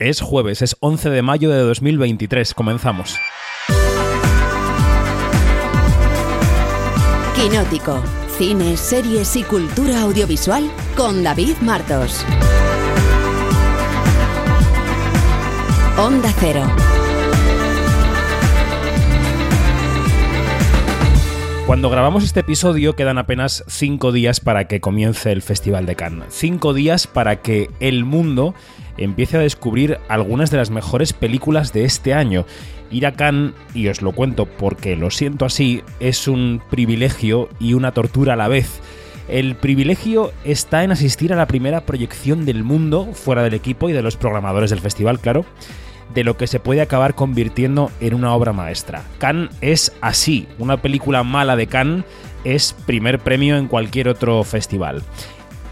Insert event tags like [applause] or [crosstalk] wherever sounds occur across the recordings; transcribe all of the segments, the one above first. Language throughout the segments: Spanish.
Es jueves, es 11 de mayo de 2023. Comenzamos. Quinótico. Cine, series y cultura audiovisual con David Martos. Onda Cero. Cuando grabamos este episodio quedan apenas cinco días para que comience el Festival de Cannes. Cinco días para que el mundo empiece a descubrir algunas de las mejores películas de este año. Ir a Cannes, y os lo cuento porque lo siento así, es un privilegio y una tortura a la vez. El privilegio está en asistir a la primera proyección del mundo, fuera del equipo y de los programadores del festival, claro, de lo que se puede acabar convirtiendo en una obra maestra. Cannes es así, una película mala de Cannes es primer premio en cualquier otro festival.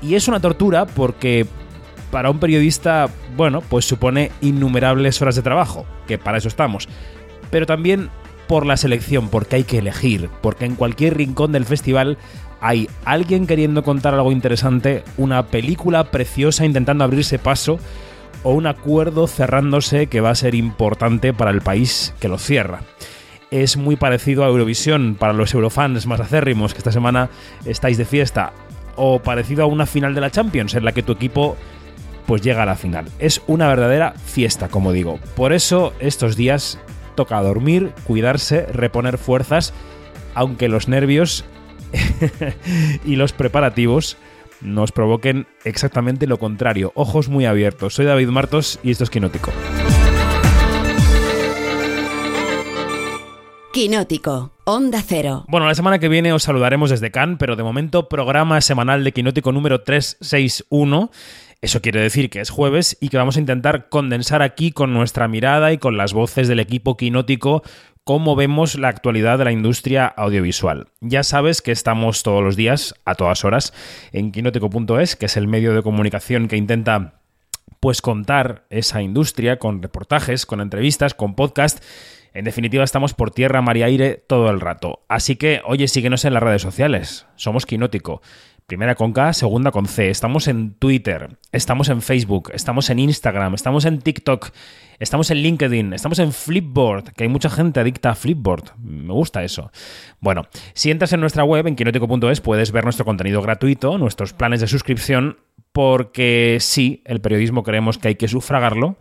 Y es una tortura porque para un periodista, bueno, pues supone innumerables horas de trabajo, que para eso estamos. Pero también por la selección, porque hay que elegir, porque en cualquier rincón del festival hay alguien queriendo contar algo interesante, una película preciosa intentando abrirse paso o un acuerdo cerrándose que va a ser importante para el país que lo cierra. Es muy parecido a Eurovisión para los eurofans más acérrimos que esta semana estáis de fiesta, o parecido a una final de la Champions en la que tu equipo pues llega a la final. Es una verdadera fiesta, como digo. Por eso estos días toca dormir, cuidarse, reponer fuerzas, aunque los nervios [laughs] y los preparativos nos provoquen exactamente lo contrario. Ojos muy abiertos. Soy David Martos y esto es Quinótico. Quinótico, Onda Cero. Bueno, la semana que viene os saludaremos desde Cannes, pero de momento programa semanal de Quinótico número 361 eso quiere decir que es jueves y que vamos a intentar condensar aquí con nuestra mirada y con las voces del equipo quinótico cómo vemos la actualidad de la industria audiovisual. Ya sabes que estamos todos los días, a todas horas, en quinótico.es, que es el medio de comunicación que intenta pues contar esa industria con reportajes, con entrevistas, con podcast. En definitiva, estamos por tierra, mar y aire todo el rato. Así que, oye, síguenos en las redes sociales. Somos Quinótico. Primera con K, segunda con C. Estamos en Twitter, estamos en Facebook, estamos en Instagram, estamos en TikTok, estamos en LinkedIn, estamos en Flipboard, que hay mucha gente adicta a Flipboard. Me gusta eso. Bueno, si entras en nuestra web, en quinótico.es, puedes ver nuestro contenido gratuito, nuestros planes de suscripción, porque sí, el periodismo creemos que hay que sufragarlo.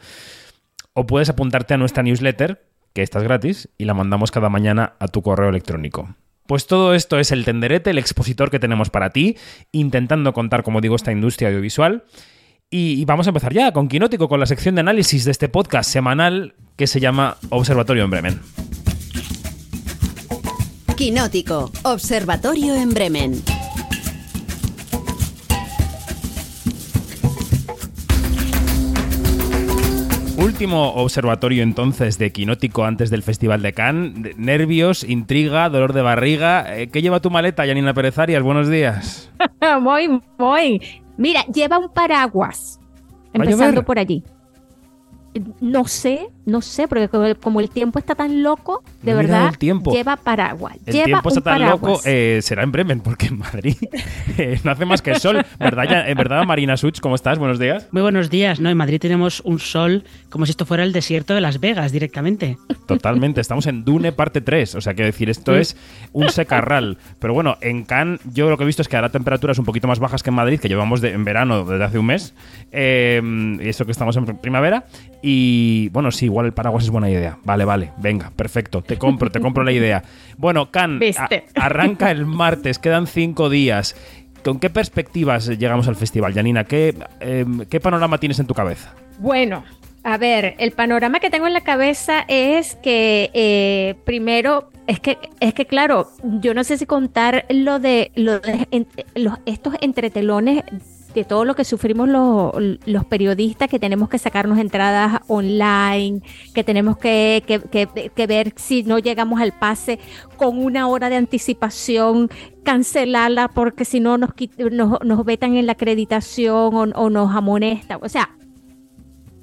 O puedes apuntarte a nuestra newsletter, que está gratis, y la mandamos cada mañana a tu correo electrónico. Pues todo esto es el tenderete, el expositor que tenemos para ti, intentando contar, como digo, esta industria audiovisual. Y vamos a empezar ya con Quinótico, con la sección de análisis de este podcast semanal que se llama Observatorio en Bremen. Quinótico, Observatorio en Bremen. Último observatorio entonces de Quinótico antes del Festival de Cannes. Nervios, intriga, dolor de barriga. Eh, ¿Qué lleva tu maleta, Janina Pérez Arias? Buenos días. [laughs] muy, muy. Mira, lleva un paraguas. Empezando por allí. No sé, no sé, porque como el tiempo está tan loco, de verdad, lleva paraguas. El tiempo está tan loco, eh, será en Bremen, porque en Madrid [laughs] eh, no hace más que sol. ¿Verdad, en verdad, Marina Such, ¿cómo estás? Buenos días. Muy buenos días. No, en Madrid tenemos un sol como si esto fuera el desierto de Las Vegas directamente. Totalmente, estamos en Dune parte 3, o sea, que decir, esto es un secarral. Pero bueno, en Cannes yo lo que he visto es que hará temperaturas un poquito más bajas que en Madrid, que llevamos en verano desde hace un mes, eh, y eso que estamos en primavera. Y bueno, sí, igual el paraguas es buena idea. Vale, vale, venga, perfecto, te compro, te compro la idea. [laughs] Bueno, Can, [laughs] arranca el martes, quedan cinco días. ¿Con qué perspectivas llegamos al festival, Janina? ¿Qué, em, ¿Qué panorama tienes en tu cabeza? Bueno, a ver, el panorama que tengo en la cabeza es que eh, primero es que es que claro, yo no sé si contar lo de, lo de los, estos entretelones de todo lo que sufrimos los, periodistas, que tenemos que sacarnos entradas online, que tenemos que, ver si no llegamos al pase con una hora de anticipación, cancelarla porque si no nos, nos, vetan en la acreditación o, nos amonestan. O sea,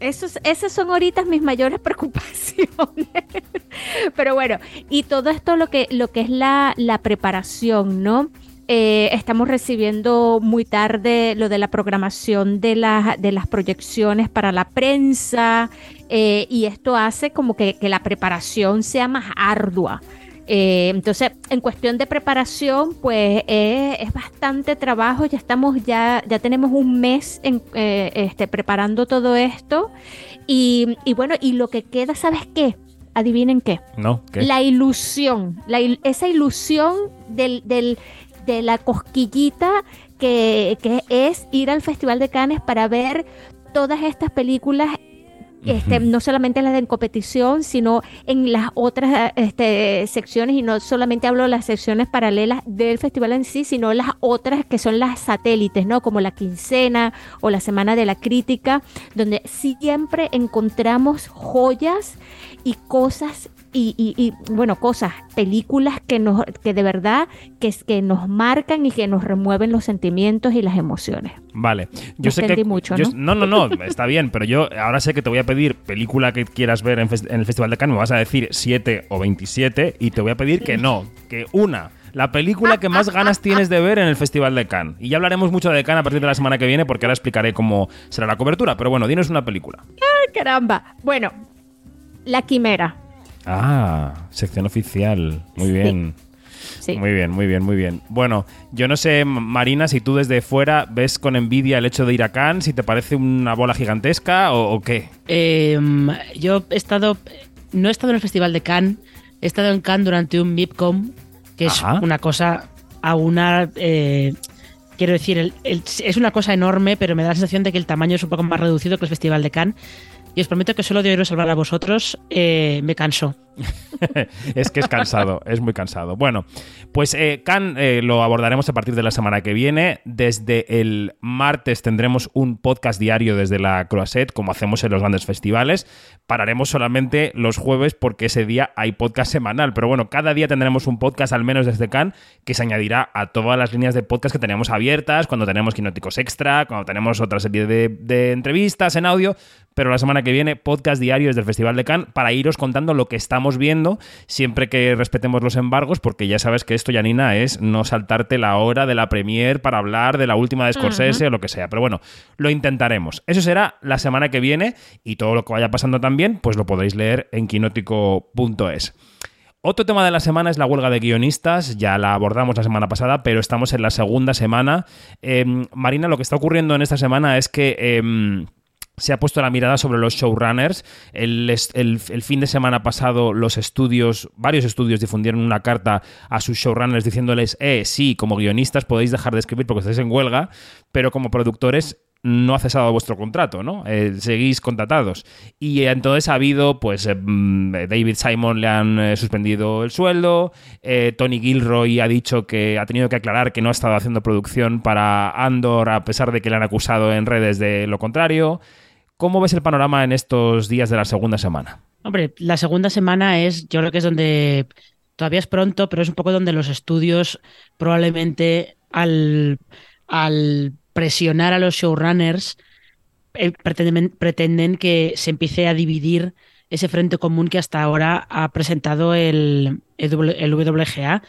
esos, esas son ahorita mis mayores [laughs] preocupaciones. Pero bueno, y todo esto lo que, lo que es la, la preparación, ¿no? Eh, estamos recibiendo muy tarde lo de la programación de, de las proyecciones para la prensa eh, y esto hace como que, la preparación sea más ardua. Eh, entonces, en cuestión de preparación, pues es bastante trabajo. Ya estamos, ya, ya tenemos un mes en, este, preparando todo esto. Y, bueno, y lo que queda, ¿sabes qué? Adivinen qué. No, La ilusión, esa ilusión del, de la cosquillita que, que, es ir al Festival de Cannes para ver todas estas películas este, no solamente las de competición, sino en las otras este, secciones, y no solamente hablo de las secciones paralelas del festival en sí, sino las otras que son las satélites, ¿no? Como la quincena o la semana de la crítica, donde siempre encontramos joyas y cosas y, bueno, cosas, películas que nos, que de verdad que, que nos marcan y que nos remueven los sentimientos y las emociones. Vale, yo sé que mucho, ¿no? ¿no? no, está bien, pero yo ahora sé que te voy a pedir película que quieras ver en, el Festival de Cannes, me vas a decir 7 o 27 y te voy a pedir que no, que una la película que más ganas tienes de ver en el Festival de Cannes. Y ya hablaremos mucho de Cannes a partir de la semana que viene porque ahora explicaré cómo será la cobertura. Pero bueno, dinos una película. ¡Ay, caramba! Bueno, La Quimera. Ah, sección oficial. Muy bien. Muy bien, muy bien, muy bien. Bueno, yo no sé, Marina, si tú desde fuera ves con envidia el hecho de ir a Cannes, si te parece una bola gigantesca o, qué. Em, yo he estado, no he estado en el Festival de Cannes, he estado en Cannes durante un MIPCOM, que es una cosa a una... Eh, quiero decir, es una cosa enorme, pero me da la sensación de que el tamaño es un poco más reducido que el Festival de Cannes. Y os prometo que solo de oíros hablar a vosotros eh, me canso. [laughs] es que es cansado, es muy cansado. Bueno, pues eh, Can eh, lo abordaremos a partir de la semana que viene. Desde el martes tendremos un podcast diario desde la Croisette, como hacemos en los grandes festivales. Pararemos solamente los jueves porque ese día hay podcast semanal. Pero bueno, cada día tendremos un podcast al menos desde Can que se añadirá a todas las líneas de podcast que tenemos abiertas, cuando tenemos Quinóticos Extra, cuando tenemos otra serie de, de entrevistas en audio pero la semana que viene podcast diario desde el Festival de Cannes para iros contando lo que estamos viendo, siempre que respetemos los embargos, porque ya sabes que esto, Janina, es no saltarte la hora de la premier para hablar de la última de Scorsese o lo que sea. Pero bueno, lo intentaremos. Eso será la semana que viene y todo lo que vaya pasando también, pues lo podréis leer en quinótico.es. Otro tema de la semana es la huelga de guionistas, ya la abordamos la semana pasada, pero estamos en la segunda semana. Em, Marina, lo que está ocurriendo en esta semana es que... Em, se ha puesto la mirada sobre los showrunners. El, el, fin de semana pasado los estudios, varios estudios difundieron una carta a sus showrunners diciéndoles, eh, sí, como guionistas podéis dejar de escribir porque estáis en huelga, pero como productores no ha cesado vuestro contrato, ¿no? Eh, seguís contratados. Y entonces ha habido, pues, eh, mm, David Simon le han eh, suspendido el sueldo, Tony Gilroy ha dicho que ha tenido que aclarar que no ha estado haciendo producción para Andor a pesar de que le han acusado en redes de lo contrario. ¿Cómo ves el panorama en estos días de la segunda semana? Hombre, la segunda semana es, yo creo que es donde todavía es pronto, pero es un poco donde los estudios probablemente al, al presionar a los showrunners eh, pretenden, que se empiece a dividir ese frente común que hasta ahora ha presentado el, el WGA.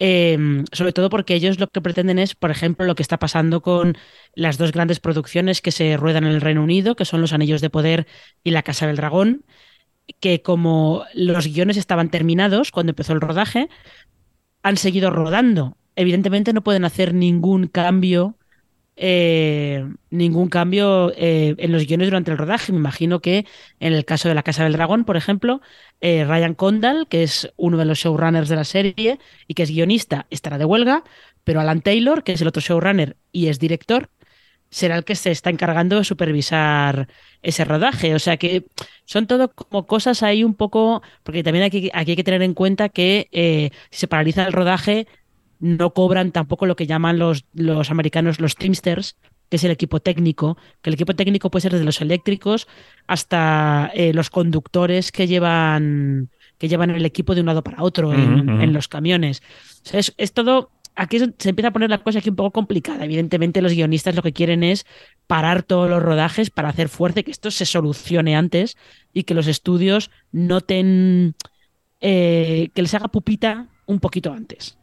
Em, sobre todo porque ellos lo que pretenden es, por ejemplo, lo que está pasando con las dos grandes producciones que se ruedan en el Reino Unido, que son Los Anillos de Poder y La Casa del Dragón, que como los guiones estaban terminados cuando empezó el rodaje, han seguido rodando. Evidentemente no pueden hacer ningún cambio eh, ningún cambio eh, en los guiones durante el rodaje. Me imagino que en el caso de La Casa del Dragón, por ejemplo, eh, Ryan Condal, que es uno de los showrunners de la serie y que es guionista, estará de huelga, pero Alan Taylor, que es el otro showrunner y es director, será el que se está encargando de supervisar ese rodaje. O sea que son todo como cosas ahí un poco, porque también aquí, aquí hay que tener en cuenta que si se paraliza el rodaje, no cobran tampoco lo que llaman los, los americanos los teamsters, que es el equipo técnico, que el equipo técnico puede ser desde los eléctricos hasta eh, los conductores que llevan que llevan el equipo de un lado para otro en, los camiones. es, es, todo. Aquí se empieza a poner la cosa aquí un poco complicada. Evidentemente, los guionistas lo que quieren es parar todos los rodajes para hacer fuerza que esto se solucione antes y que los estudios noten eh, que les haga pupita un poquito antes.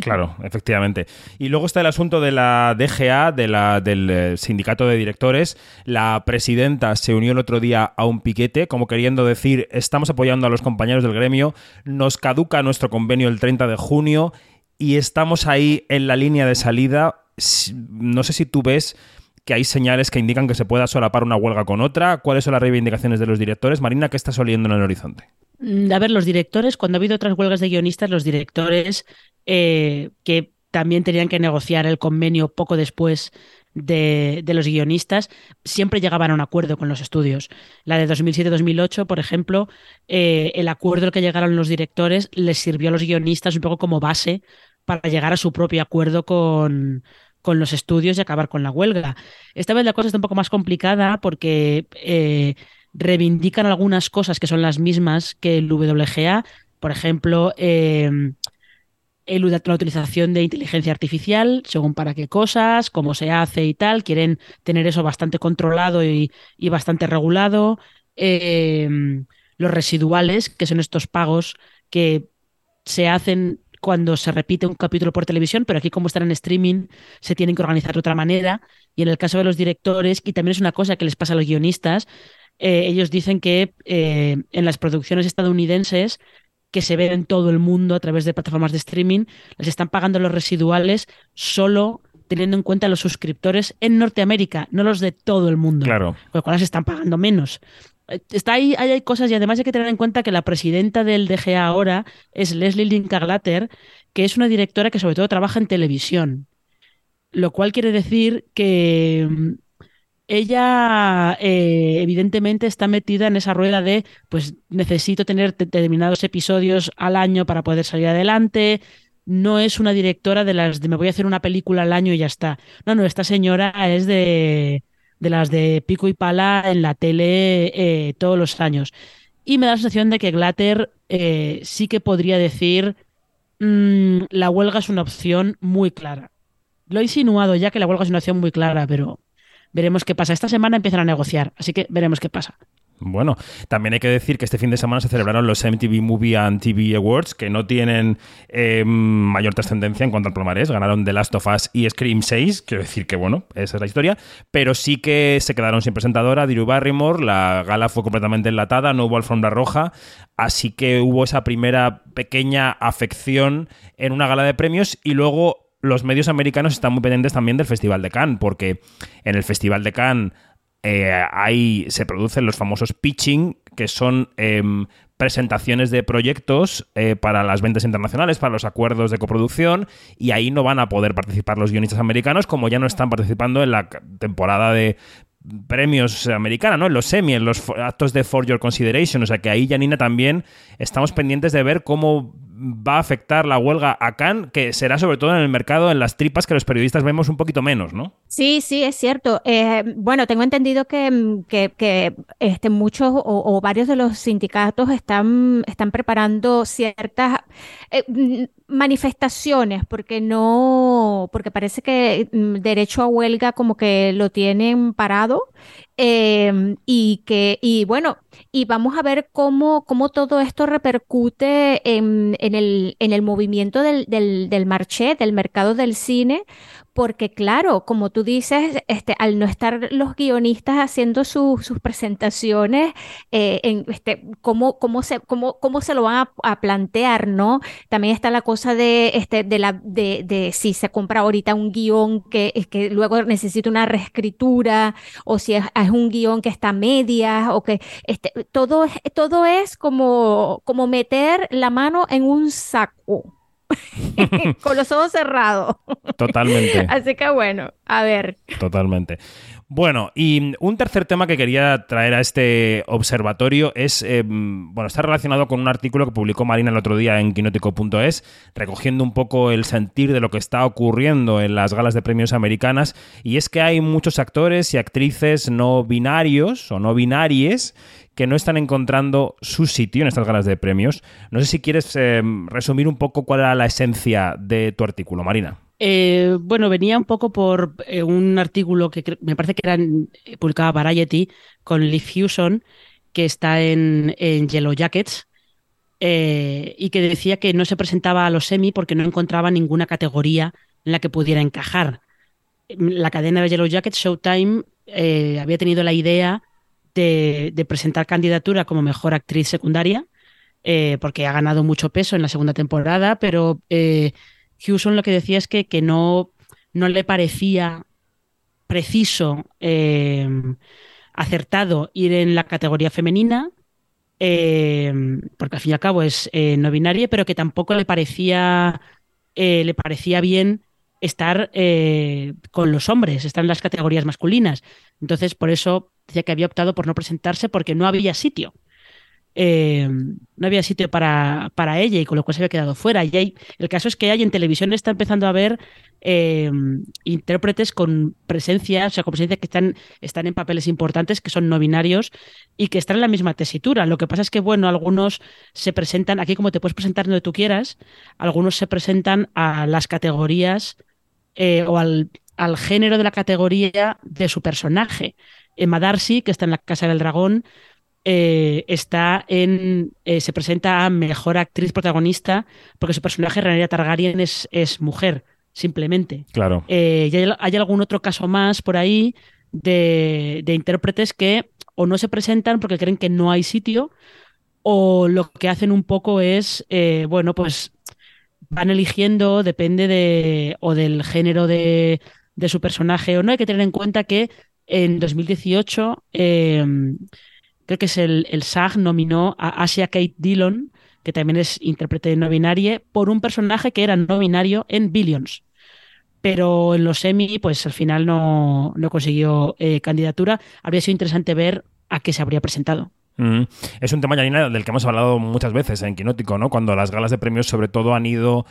Claro, efectivamente. Y luego está el asunto de la DGA, de la, del eh, sindicato de directores. La presidenta se unió el otro día a un piquete, como queriendo decir, estamos apoyando a los compañeros del gremio, nos caduca nuestro convenio el 30 de junio y estamos ahí en la línea de salida. No sé si tú ves que hay señales que indican que se pueda solapar una huelga con otra. ¿Cuáles son las reivindicaciones de los directores? Marina, ¿qué estás oliendo en el horizonte? Mm, a ver, los directores, cuando ha habido otras huelgas de guionistas, los directores eh, que también tenían que negociar el convenio poco después de, los guionistas, siempre llegaban a un acuerdo con los estudios. La de 2007-2008, por ejemplo, eh, el acuerdo al que llegaron los directores les sirvió a los guionistas un poco como base para llegar a su propio acuerdo con, con los estudios y acabar con la huelga. Esta vez la cosa está un poco más complicada porque eh, reivindican algunas cosas que son las mismas que el WGA, por ejemplo, la utilización de inteligencia artificial, según para qué cosas, cómo se hace y tal, quieren tener eso bastante controlado y, bastante regulado. Eh, los residuales, que son estos pagos que se hacen cuando se repite un capítulo por televisión, pero aquí como están en streaming se tienen que organizar de otra manera. Y en el caso de los directores, y también es una cosa que les pasa a los guionistas, eh, ellos dicen que eh, en las producciones estadounidenses que se ven en todo el mundo a través de plataformas de streaming, les están pagando los residuales solo teniendo en cuenta los suscriptores en Norteamérica, no los de todo el mundo. Claro. Con lo cual se están pagando menos. Está ahí, hay cosas y además hay que tener en cuenta que la presidenta del DGA ahora es Leslie Linklater, que es una directora que sobre todo trabaja en televisión. Lo cual quiere decir que mm, ella eh, evidentemente está metida en esa rueda de, pues necesito tener determinados episodios al año para poder salir adelante. No es una directora de las de me voy a hacer una película al año y ya está. No, no, esta señora es de de las de pico y pala en la tele eh, todos los años. Y me da la sensación de que Glatter eh, sí que podría decir mm, la huelga es una opción muy clara. Lo he insinuado ya que la huelga es una opción muy clara, pero veremos qué pasa. Esta semana empiezan a negociar, así que veremos qué pasa. Bueno, también hay que decir que este fin de semana se celebraron los MTV Movie and TV Awards, que no tienen eh, mayor trascendencia en cuanto al palmarés. Ganaron The Last of Us y Scream 6, quiero decir que, bueno, esa es la historia. Pero sí que se quedaron sin presentadora, Drew Barrymore, la gala fue completamente enlatada, no hubo alfombra roja, así que hubo esa primera pequeña afección en una gala de premios y luego los medios americanos están muy pendientes también del Festival de Cannes, porque en el Festival de Cannes eh, ahí se producen los famosos pitching, que son em, presentaciones de proyectos eh, para las ventas internacionales, para los acuerdos de coproducción, y ahí no van a poder participar los guionistas americanos, como ya no están participando en la temporada de premios americana, ¿no? En los semi, en los actos de For Your Consideration. O sea que ahí, Janina, también estamos pendientes de ver cómo va a afectar la huelga a Cannes, que será sobre todo en el mercado, en las tripas que los periodistas vemos un poquito menos, ¿no? Sí, sí, es cierto. Eh, bueno, tengo entendido que, que, este, muchos o, varios de los sindicatos están, están preparando ciertas eh, manifestaciones, porque no, porque parece que mm, derecho a huelga como que lo tienen parado Em, y que, y bueno, y vamos a ver cómo, cómo todo esto repercute en, en, el, en el movimiento del, del, del marché, del mercado del cine, porque claro, como tú dices, este, al no estar los guionistas haciendo sus presentaciones, eh, en, este, ¿cómo, cómo, se, cómo, cómo se lo van a, plantear, ¿no? También está la cosa de, este, de, la, de, de si se compra ahorita un guion que, que luego necesita una reescritura, o si es, un guion que está a medias, o que este, todo, todo es como, como meter la mano en un saco. [laughs] con los ojos cerrados. Totalmente. [laughs] Así que bueno, a ver. Totalmente. Bueno, y un tercer tema que quería traer a este observatorio es, eh, bueno, está relacionado con un artículo que publicó Marina el otro día en quinótico.es, recogiendo un poco el sentir de lo que está ocurriendo en las galas de premios americanas, y es que hay muchos actores y actrices no binarios o no binaries que no están encontrando su sitio en estas galas de premios. No sé si quieres eh, resumir un poco cuál era la esencia de tu artículo, Marina. Eh, bueno, venía un poco por eh, un artículo que me parece que era publicaba Variety con Lee Fuson, que está en, Yellow Jackets. eh, y que decía que no se presentaba a los semi porque no encontraba ninguna categoría en la que pudiera encajar. La cadena de Yellow Jacket, Showtime, eh, había tenido la idea de, presentar candidatura como mejor actriz secundaria, eh, porque ha ganado mucho peso en la segunda temporada, pero Hewson lo que decía es que, que no, no le parecía preciso, acertado ir en la categoría femenina Em, porque al fin y al cabo es eh, no binaria, pero que tampoco le parecía, eh, le parecía bien estar eh, con los hombres, estar en las categorías masculinas. Entonces, por eso decía que había optado por no presentarse porque no había sitio. no había sitio para, para, ella y con lo cual se había quedado fuera. Y el caso es que hay en televisión está empezando a ver eh, intérpretes con presencia, o sea, con presencia que están, están en papeles importantes, que son no binarios y que están en la misma tesitura. Lo que pasa es que, bueno, algunos se presentan, aquí como te puedes presentar donde tú quieras, algunos se presentan a las categorías eh, o al, al, género de la categoría de su personaje. Emma Darcy, que está en la Casa del Dragón, eh, está en. se presenta a mejor actriz protagonista porque su personaje, Rhaenyra Targaryen, es, es mujer simplemente. Claro. Eh, y hay, algún otro caso más por ahí de, intérpretes que o no se presentan porque creen que no hay sitio, o lo que hacen un poco es, eh, bueno, pues van eligiendo, depende de, o del género de, su personaje o no. Hay que tener en cuenta que en 2018, em, creo que es el, el SAG nominó a Asia Kate Dillon que también es intérprete no binario, por un personaje que era no binario en Billions. Pero en los semi, pues al final no, no consiguió eh, candidatura. Habría sido interesante ver a qué se habría presentado. Es un tema, Janina, del que hemos hablado muchas veces en Quinótico, ¿no? Cuando las galas de premios, sobre todo, han ido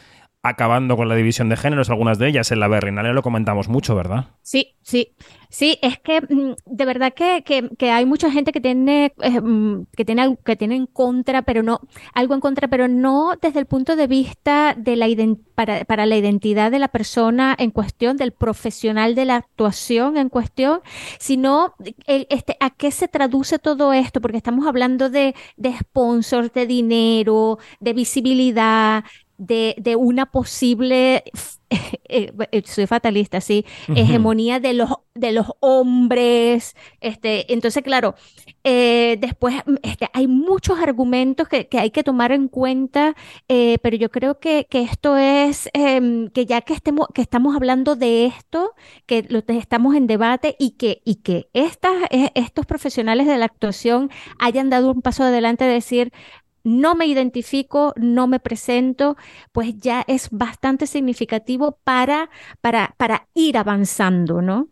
acabando con la división de géneros, algunas de ellas en la Berrinale lo comentamos mucho, ¿verdad? Sí, sí. Sí, es que mm, de verdad que, que, hay mucha gente que tiene, eh, mm, que tiene que tiene en contra, pero no, algo en contra, pero no desde el punto de vista de la para, para la identidad de la persona en cuestión, del profesional de la actuación en cuestión, sino este, a qué se traduce todo esto, porque estamos hablando de, de sponsors, de dinero, de visibilidad, de, de una posible, [laughs] eh, eh, soy fatalista, sí, hegemonía de los, de los hombres. Este, entonces, claro, eh, después mm, este, hay muchos argumentos que, que, hay que tomar en cuenta, pero yo creo que, que esto es, em, que ya que, estemos, que estamos hablando de esto, que lo, estamos en debate y que, y que estas, estos profesionales de la actuación hayan dado un paso adelante de decir, no me identifico, no me presento, pues ya es bastante significativo para, para, para ir avanzando, ¿no?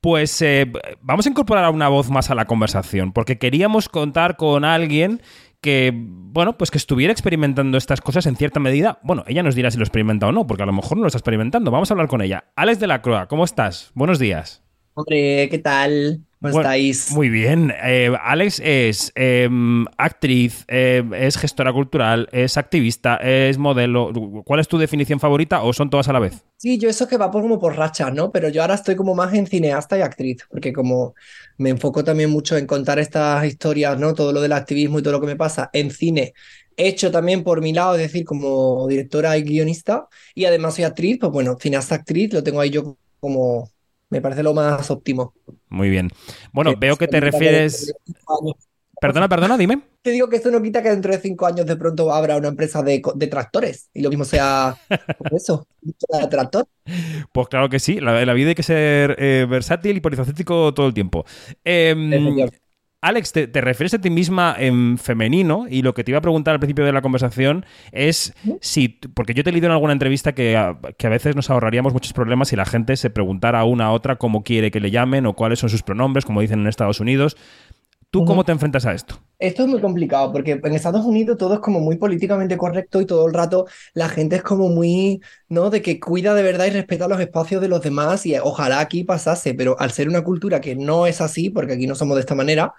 Pues eh, vamos a incorporar una voz más a la conversación, porque queríamos contar con alguien que, bueno, pues que estuviera experimentando estas cosas en cierta medida. Bueno, ella nos dirá si lo experimenta o no, porque a lo mejor no lo está experimentando. Vamos a hablar con ella. Alex de la Croa, ¿cómo estás? Buenos días. Hombre, ¿qué tal? ¿Cómo estáis? Muy bien. Eh, Alex es em, actriz, eh, es gestora cultural, es activista, es modelo. ¿Cuál es tu definición favorita o son todas a la vez? Sí, yo eso que va por, como por rachas, ¿no? Pero yo ahora estoy como más en cineasta y actriz, porque como me enfoco también mucho en contar estas historias, ¿no? Todo lo del activismo y todo lo que me pasa en cine hecho también por mi lado, es decir, como directora y guionista, y además soy actriz, pues bueno, cineasta actriz, lo tengo ahí yo como, me parece lo más óptimo. Muy bien. Bueno, veo que te refieres... Perdona, perdona, dime. [laughs] Te digo que esto no quita que dentro de cinco años de pronto habrá una empresa de, tractores y lo mismo sea eso, de tractor. Pues claro que sí, la, la vida hay que ser eh, versátil y polifacético todo el tiempo. Eh, Alex, te, refieres a ti misma en femenino y lo que te iba a preguntar al principio de la conversación es si, porque yo te he leído en alguna entrevista que a, que a veces nos ahorraríamos muchos problemas si la gente se preguntara una a otra cómo quiere que le llamen o cuáles son sus pronombres, como dicen en Estados Unidos. ¿Tú cómo te enfrentas a esto? Esto es muy complicado porque en Estados Unidos todo es como muy políticamente correcto y todo el rato la gente es como muy, ¿no? De que cuida de verdad y respeta los espacios de los demás y ojalá aquí pasase, pero al ser una cultura que no es así, porque aquí no somos de esta manera,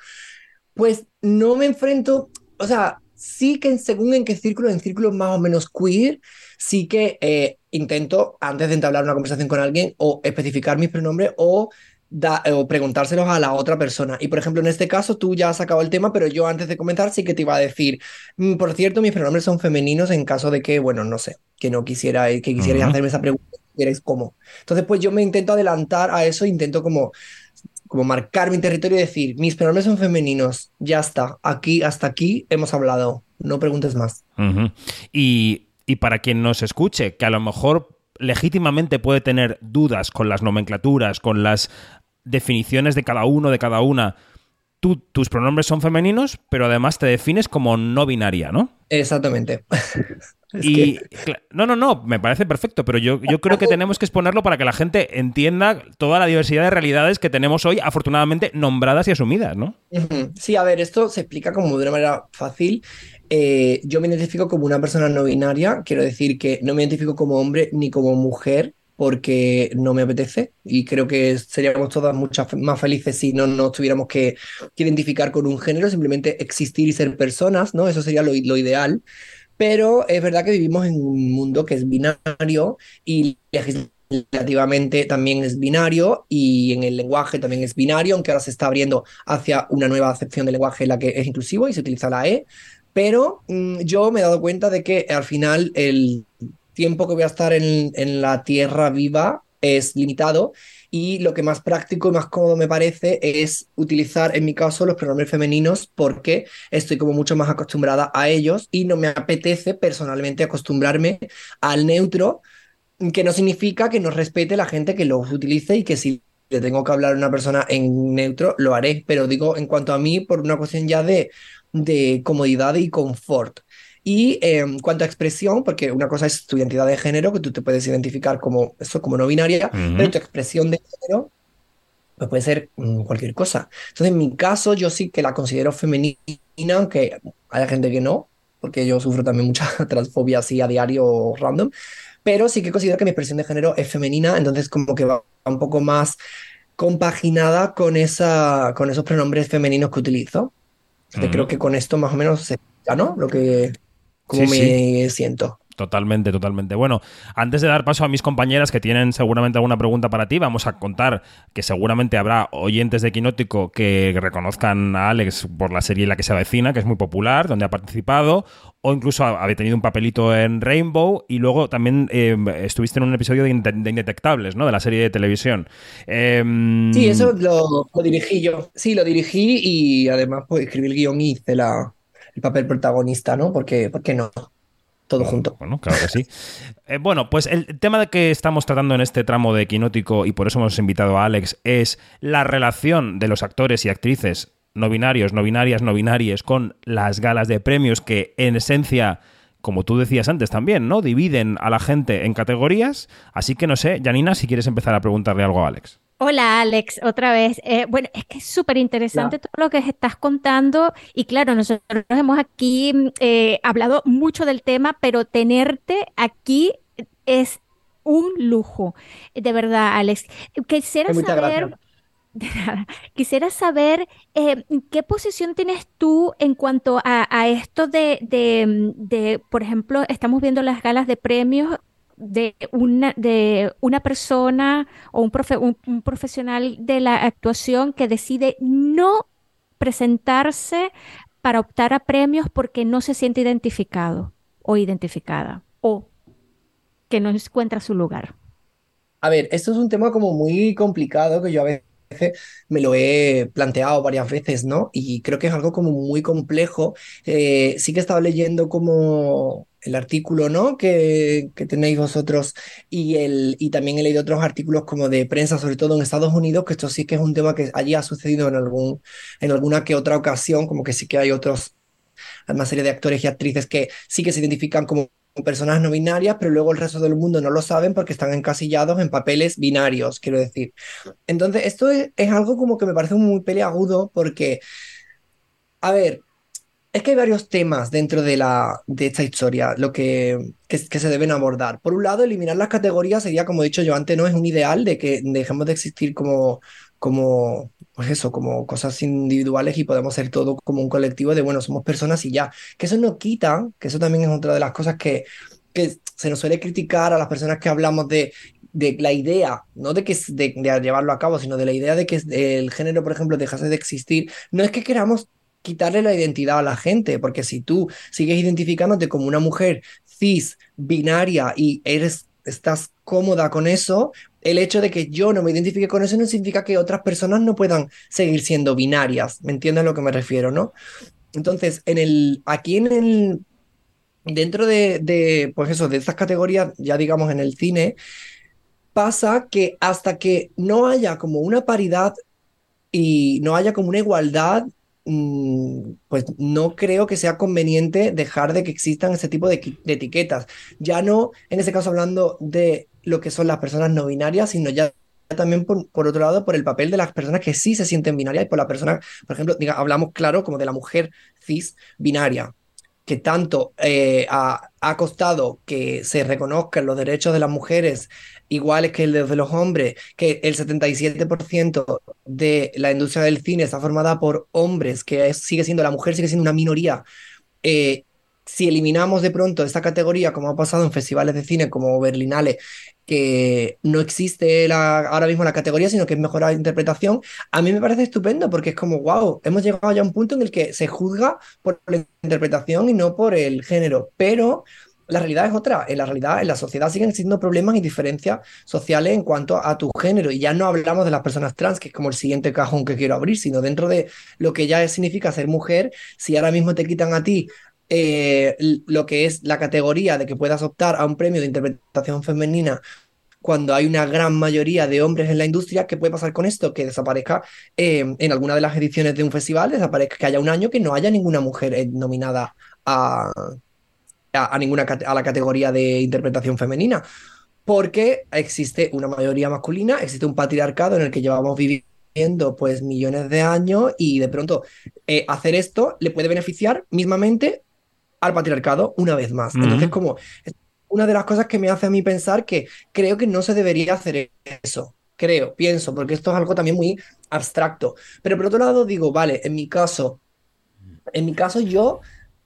pues no me enfrento, o sea, sí que según en qué círculo, en círculos más o menos queer, sí que eh, intento, antes de entablar una conversación con alguien, o especificar mis pronombres o da, o preguntárselos a la otra persona. Y por ejemplo, en este caso tú ya has sacado el tema, pero yo antes de comentar sí que te iba a decir, mm, por cierto, mis pronombres son femeninos en caso de que, bueno, no sé, que no quisiera, que quisierais hacerme esa pregunta, quieres cómo. Entonces, pues yo me intento adelantar a eso, intento como como marcar mi territorio y decir, mis pronombres son femeninos, ya está, aquí, hasta aquí hemos hablado, no preguntes más. y, y para quien nos escuche, que a lo mejor legítimamente puede tener dudas con las nomenclaturas, con las definiciones de cada uno, de cada una, tú, tus pronombres son femeninos, pero además te defines como no binaria, ¿no? Exactamente. [laughs] y no, no, no, me parece perfecto, pero yo, yo creo que tenemos que exponerlo para que la gente entienda toda la diversidad de realidades que tenemos hoy, afortunadamente nombradas y asumidas, ¿no? Sí, a ver, esto se explica como de una manera fácil eh, yo me identifico como una persona no binaria, quiero decir que no me identifico como hombre ni como mujer porque no me apetece y creo que seríamos todas muchas más felices si no nos tuviéramos que, identificar con un género, simplemente existir y ser personas, ¿no? Eso sería lo, lo ideal. Pero es verdad que vivimos en un mundo que es binario y legislativamente también es binario y en el lenguaje también es binario, aunque ahora se está abriendo hacia una nueva acepción del lenguaje en la que es inclusivo y se utiliza la E. Pero mm, yo me he dado cuenta de que al final el tiempo que voy a estar en, en la tierra viva es limitado y lo que más práctico y más cómodo me parece es utilizar en mi caso los pronombres femeninos porque estoy como mucho más acostumbrada a ellos y no me apetece personalmente acostumbrarme al neutro, que no significa que no respete la gente que los utilice y que si le tengo que hablar a una persona en neutro lo haré, pero digo en cuanto a mí por una cuestión ya de de comodidad y confort. Y en em, cuanto a expresión, porque una cosa es tu identidad de género, que tú te puedes identificar como eso, como no binaria, pero tu expresión de género pues puede ser mm, cualquier cosa. Entonces, en mi caso, yo sí que la considero femenina, aunque haya gente que no, porque yo sufro también mucha [laughs] transfobia así a diario random, pero sí que considero que mi expresión de género es femenina, entonces como que va un poco más compaginada con, esa, con esos pronombres femeninos que utilizo creo que con esto más o menos se ¿no? Lo que, como me siento. Totalmente, totalmente. Bueno, antes de dar paso a mis compañeras que tienen seguramente alguna pregunta para ti, vamos a contar que seguramente habrá oyentes de Quinótico que reconozcan a Alex por la serie La que se avecina, que es muy popular, donde ha participado, o incluso había tenido un papelito en Rainbow y luego también eh, estuviste en un episodio de, Indetectables, ¿no? De la serie de televisión. Em, sí, eso lo, dirigí yo. Sí, lo dirigí y además pues, escribí el guion y hice la, el papel protagonista, ¿no? Porque, ¿por qué no? Todo junto. Bueno, claro que sí. Eh, bueno, pues el tema de que estamos tratando en este tramo de Quinótico y por eso hemos invitado a Alex es la relación de los actores y actrices no binarios, no binarias, no binarias, con las galas de premios que en esencia, como tú decías antes también, ¿no? Dividen a la gente en categorías. Así que no sé, Janina, si quieres empezar a preguntarle algo a Alex. Hola Alex, otra vez. Eh, bueno, es que es súper interesante todo lo que estás contando y claro, nosotros hemos aquí eh, hablado mucho del tema, pero tenerte aquí es un lujo, de verdad, Alex. Quisiera saber... [laughs] Quisiera saber eh, qué posición tienes tú en cuanto a, esto de, de, por ejemplo, estamos viendo las galas de premios de una, de una persona o un, un, profesional de la actuación que decide no presentarse para optar a premios porque no se siente identificado o identificada o que no encuentra su lugar. A ver, esto es un tema como muy complicado que yo a veces me lo he planteado varias veces, ¿no? Y creo que es algo como muy complejo. Eh, sí que he estado leyendo como el artículo, ¿no? Que, que, tenéis vosotros y, el, y también he leído otros artículos como de prensa, sobre todo en Estados Unidos, que esto sí que es un tema que allí ha sucedido en, algún, en alguna que otra ocasión, como que sí que hay otros, una serie de actores y actrices que sí que se identifican como personas no binarias, pero luego el resto del mundo no lo saben porque están encasillados en papeles binarios, quiero decir. Entonces, esto es, algo como que me parece muy peleagudo porque, a ver, es que hay varios temas dentro de, la, de esta historia, lo que, que, se deben abordar. Por un lado, eliminar las categorías sería, como he dicho yo antes, no es un ideal de que dejemos de existir como, como pues eso, como cosas individuales y podemos ser todo como un colectivo de, bueno, somos personas y ya. Que eso no quita, que eso también es otra de las cosas que, que se nos suele criticar a las personas que hablamos de, de la idea, no de, que, de, de llevarlo a cabo, sino de la idea de que el género, por ejemplo, dejase de existir. No es que queramos quitarle la identidad a la gente, porque si tú sigues identificándote como una mujer cis, binaria y eres, estás cómoda con eso, el hecho de que yo no me identifique con eso no significa que otras personas no puedan seguir siendo binarias. ¿Me entiendes a lo que me refiero, no? Entonces, en el, aquí en el, dentro de, de, pues eso, de estas categorías, ya digamos en el cine, pasa que hasta que no haya como una paridad y no haya como una igualdad, pues no creo que sea conveniente dejar de que existan ese tipo de, etiquetas. Ya no, en ese caso, hablando de lo que son las personas no binarias, sino ya también por, otro lado por el papel de las personas que sí se sienten binarias y por la persona, por ejemplo, diga, hablamos claro como de la mujer cis binaria, que tanto eh, ha, costado que se reconozcan los derechos de las mujeres iguales que los de los hombres, que el 77% de la industria del cine está formada por hombres, que es, sigue siendo la mujer, sigue siendo una minoría. Eh, si eliminamos de pronto esta categoría, como ha pasado en festivales de cine como Berlinale, que no existe la, ahora mismo la categoría, sino que es mejor la interpretación, a mí me parece estupendo porque es como, wow, hemos llegado ya a un punto en el que se juzga por la interpretación y no por el género, pero la realidad es otra. En la realidad, en la sociedad siguen existiendo problemas y diferencias sociales en cuanto a tu género. Y ya no hablamos de las personas trans, que es como el siguiente cajón que quiero abrir, sino dentro de lo que ya significa ser mujer, si ahora mismo te quitan a ti eh, lo que es la categoría de que puedas optar a un premio de interpretación femenina cuando hay una gran mayoría de hombres en la industria, ¿qué puede pasar con esto? Que desaparezca eh, en alguna de las ediciones de un festival, desaparezca que haya un año que no haya ninguna mujer eh, nominada a, a, a, ninguna a la categoría de interpretación femenina. Porque existe una mayoría masculina, existe un patriarcado en el que llevamos viviendo pues millones de años y de pronto eh, hacer esto le puede beneficiar mismamente al patriarcado una vez más. Entonces, como una de las cosas que me hace a mí pensar que creo que no se debería hacer eso. Creo, pienso, porque esto es algo también muy abstracto. Pero por otro lado digo, vale, en mi caso, en mi caso yo,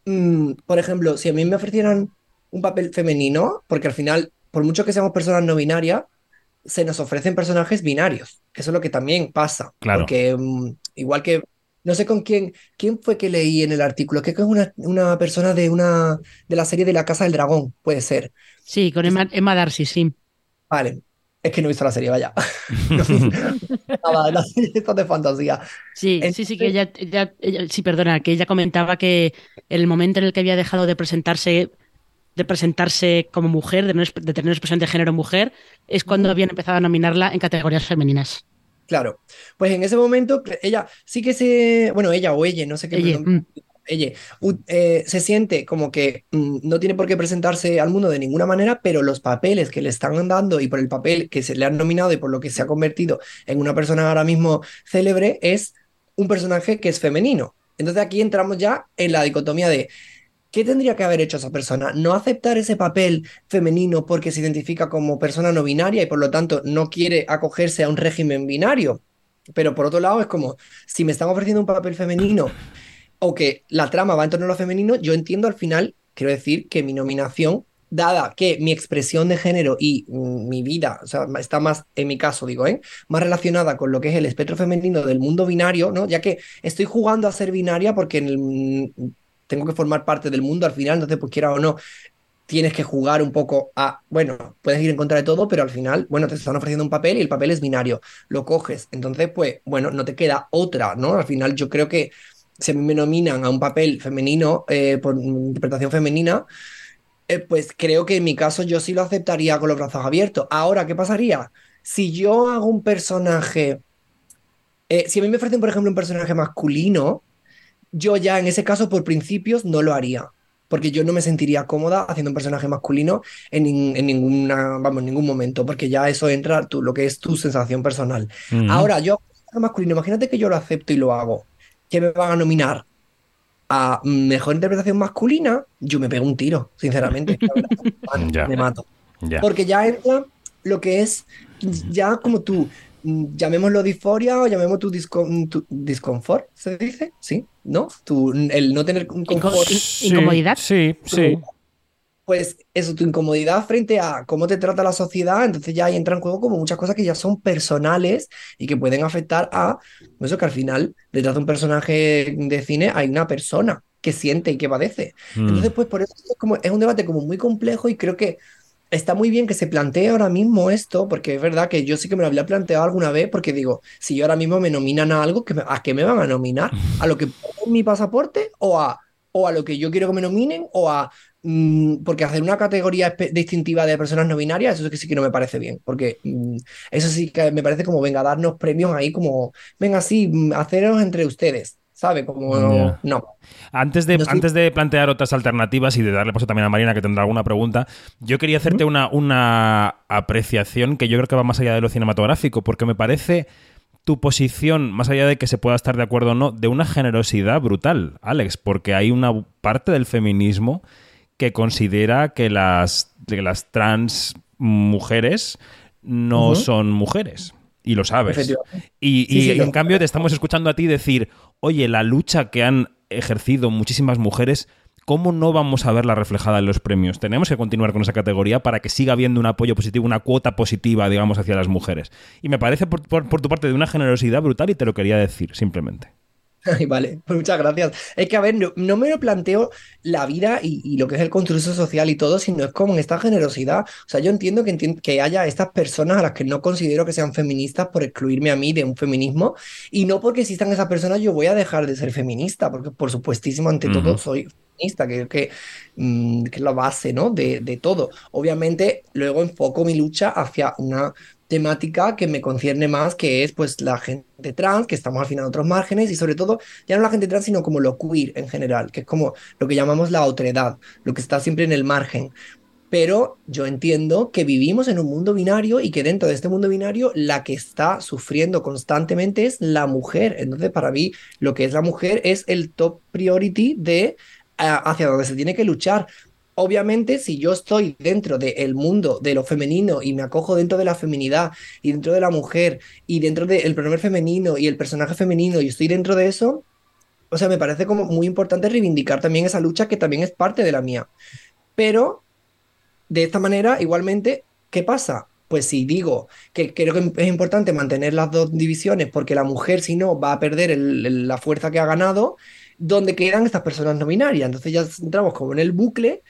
mmm, por ejemplo, si a mí me ofrecieran un papel femenino, porque al final, por mucho que seamos personas no binarias, se nos ofrecen personajes binarios. Eso es lo que también pasa. Claro. Porque mmm, igual que no sé con quién, quién fue que leí en el artículo, creo que es una, una persona de una de la serie de la Casa del Dragón, puede ser. Sí, con Emma, Emma Darcy, sí. Vale, es que no he visto la serie, vaya. [laughs] Nada, la serie está de fantasía. Sí, Entonces... sí, sí, que ella, ella, ella, sí, perdona, que ella comentaba que el momento en el que había dejado de presentarse de presentarse como mujer, de, no, de tener expresión de género mujer, es cuando habían empezado a nominarla en categorías femeninas. Claro, pues en ese momento ella sí que se, bueno, ella o ella, no sé qué, ella, perdón, ella eh, se siente como que mm, no tiene por qué presentarse al mundo de ninguna manera, pero los papeles que le están dando y por el papel que se le han nominado y por lo que se ha convertido en una persona ahora mismo célebre es un personaje que es femenino. Entonces aquí entramos ya en la dicotomía de ¿Qué tendría que haber hecho esa persona? No aceptar ese papel femenino porque se identifica como persona no binaria y por lo tanto no quiere acogerse a un régimen binario. Pero por otro lado es como, si me están ofreciendo un papel femenino o que la trama va en torno a lo femenino, yo entiendo al final, quiero decir, que mi nominación, dada que mi expresión de género y mi vida, o sea, está más, en mi caso digo, ¿eh? más relacionada con lo que es el espectro femenino del mundo binario, ¿no? Ya que estoy jugando a ser binaria porque en el tengo que formar parte del mundo al final, entonces pues quiera o no, tienes que jugar un poco a, bueno, puedes ir en contra de todo, pero al final, bueno, te están ofreciendo un papel y el papel es binario, lo coges, entonces pues, bueno, no te queda otra, ¿no? Al final yo creo que si a mí me nominan a un papel femenino, eh, por interpretación femenina, eh, pues creo que en mi caso yo sí lo aceptaría con los brazos abiertos. Ahora, ¿qué pasaría? Si yo hago un personaje, eh, si a mí me ofrecen, por ejemplo, un personaje masculino, yo ya en ese caso por principios no lo haría, porque yo no me sentiría cómoda haciendo un personaje masculino en, en ninguna, vamos, en ningún momento, porque ya eso entra tú, lo que es tu sensación personal. Uh -huh. Ahora, yo masculino, imagínate que yo lo acepto y lo hago, que me van a nominar a mejor interpretación masculina, yo me pego un tiro, sinceramente. [laughs] [laughs] ya. Me mato. Ya. Porque ya entra lo que es, ya como tú, llamémoslo disforia o llamemos tu, discon, tu disconfort, ¿se dice? ¿Sí? ¿No? Tu, el no tener un confort. Sí, ¿Incomodidad? Sí, sí. Pues eso, tu incomodidad frente a cómo te trata la sociedad, entonces ya ahí entra en juego como muchas cosas que ya son personales y que pueden afectar a eso que al final detrás de un personaje de cine hay una persona que siente y que padece. Mm. Entonces, pues por eso es, como, es un debate como muy complejo y creo que está muy bien que se plantee ahora mismo esto, porque es verdad que yo sí que me lo había planteado alguna vez, porque digo, si yo ahora mismo me nominan a algo, ¿qué me- ¿a qué me van a nominar? ¿A lo que pongo en mi pasaporte o a, o a lo que yo quiero que me nominen o a... mm, porque hacer una categoría distintiva de personas no binarias, eso sí que sí que no me parece bien, porque mm, eso sí que me parece como, venga, darnos premios ahí como, venga, sí, mm, haceros entre ustedes, ¿sabe? Como, no. Antes de, No estoy- antes de plantear otras alternativas y de darle paso también a Marina, que tendrá alguna pregunta, yo quería hacerte una, una apreciación que yo creo que va más allá de lo cinematográfico, porque me parece tu posición, más allá de que se pueda estar de acuerdo o no, de una generosidad brutal, Alex, porque hay una parte del feminismo que considera que las, que las trans mujeres no son mujeres. Y lo sabes. Y, Sí, y sí, en cambio te estamos escuchando a ti decir, oye, la lucha que han ejercido muchísimas mujeres, ¿cómo no vamos a verla reflejada en los premios? Tenemos que continuar con esa categoría para que siga habiendo un apoyo positivo, una cuota positiva, digamos, hacia las mujeres. Y me parece por, por- tu parte de una generosidad brutal y te lo quería decir, simplemente. [laughs] Ay, vale, pues muchas gracias. Es que, a ver, no, no me lo planteo la vida y, y lo que es el constructo social y todo, sino es como en esta generosidad. O sea, yo entiendo que, que haya estas personas a las que no considero que sean feministas por excluirme a mí de un feminismo, y no porque existan esas personas yo voy a dejar de ser feminista, porque por supuestísimo, ante todo, soy feminista, que, que, mm, que es la base, ¿no? de, de todo. Obviamente, luego enfoco mi lucha hacia una temática que me concierne más, que es pues la gente trans, que estamos en otros márgenes, y sobre todo, ya no la gente trans, sino como lo queer en general, que es como lo que llamamos la otredad, lo que está siempre en el margen. Pero yo entiendo que vivimos en un mundo binario y que dentro de este mundo binario la que está sufriendo constantemente es la mujer. Entonces, para mí, lo que es la mujer es el top priority de ah, hacia donde se tiene que luchar. Obviamente, si yo estoy dentro del mundo de lo femenino y me acojo dentro de la feminidad y dentro de la mujer y dentro del pronombre femenino y el personaje femenino y estoy dentro de eso, o sea, me parece como muy importante reivindicar también esa lucha que también es parte de la mía. Pero de esta manera, igualmente, ¿qué pasa? Pues si digo que creo que es importante mantener las dos divisiones porque la mujer, si no, va a perder la fuerza que ha ganado, ¿dónde quedan estas personas no binarias? Entonces ya entramos como en el bucle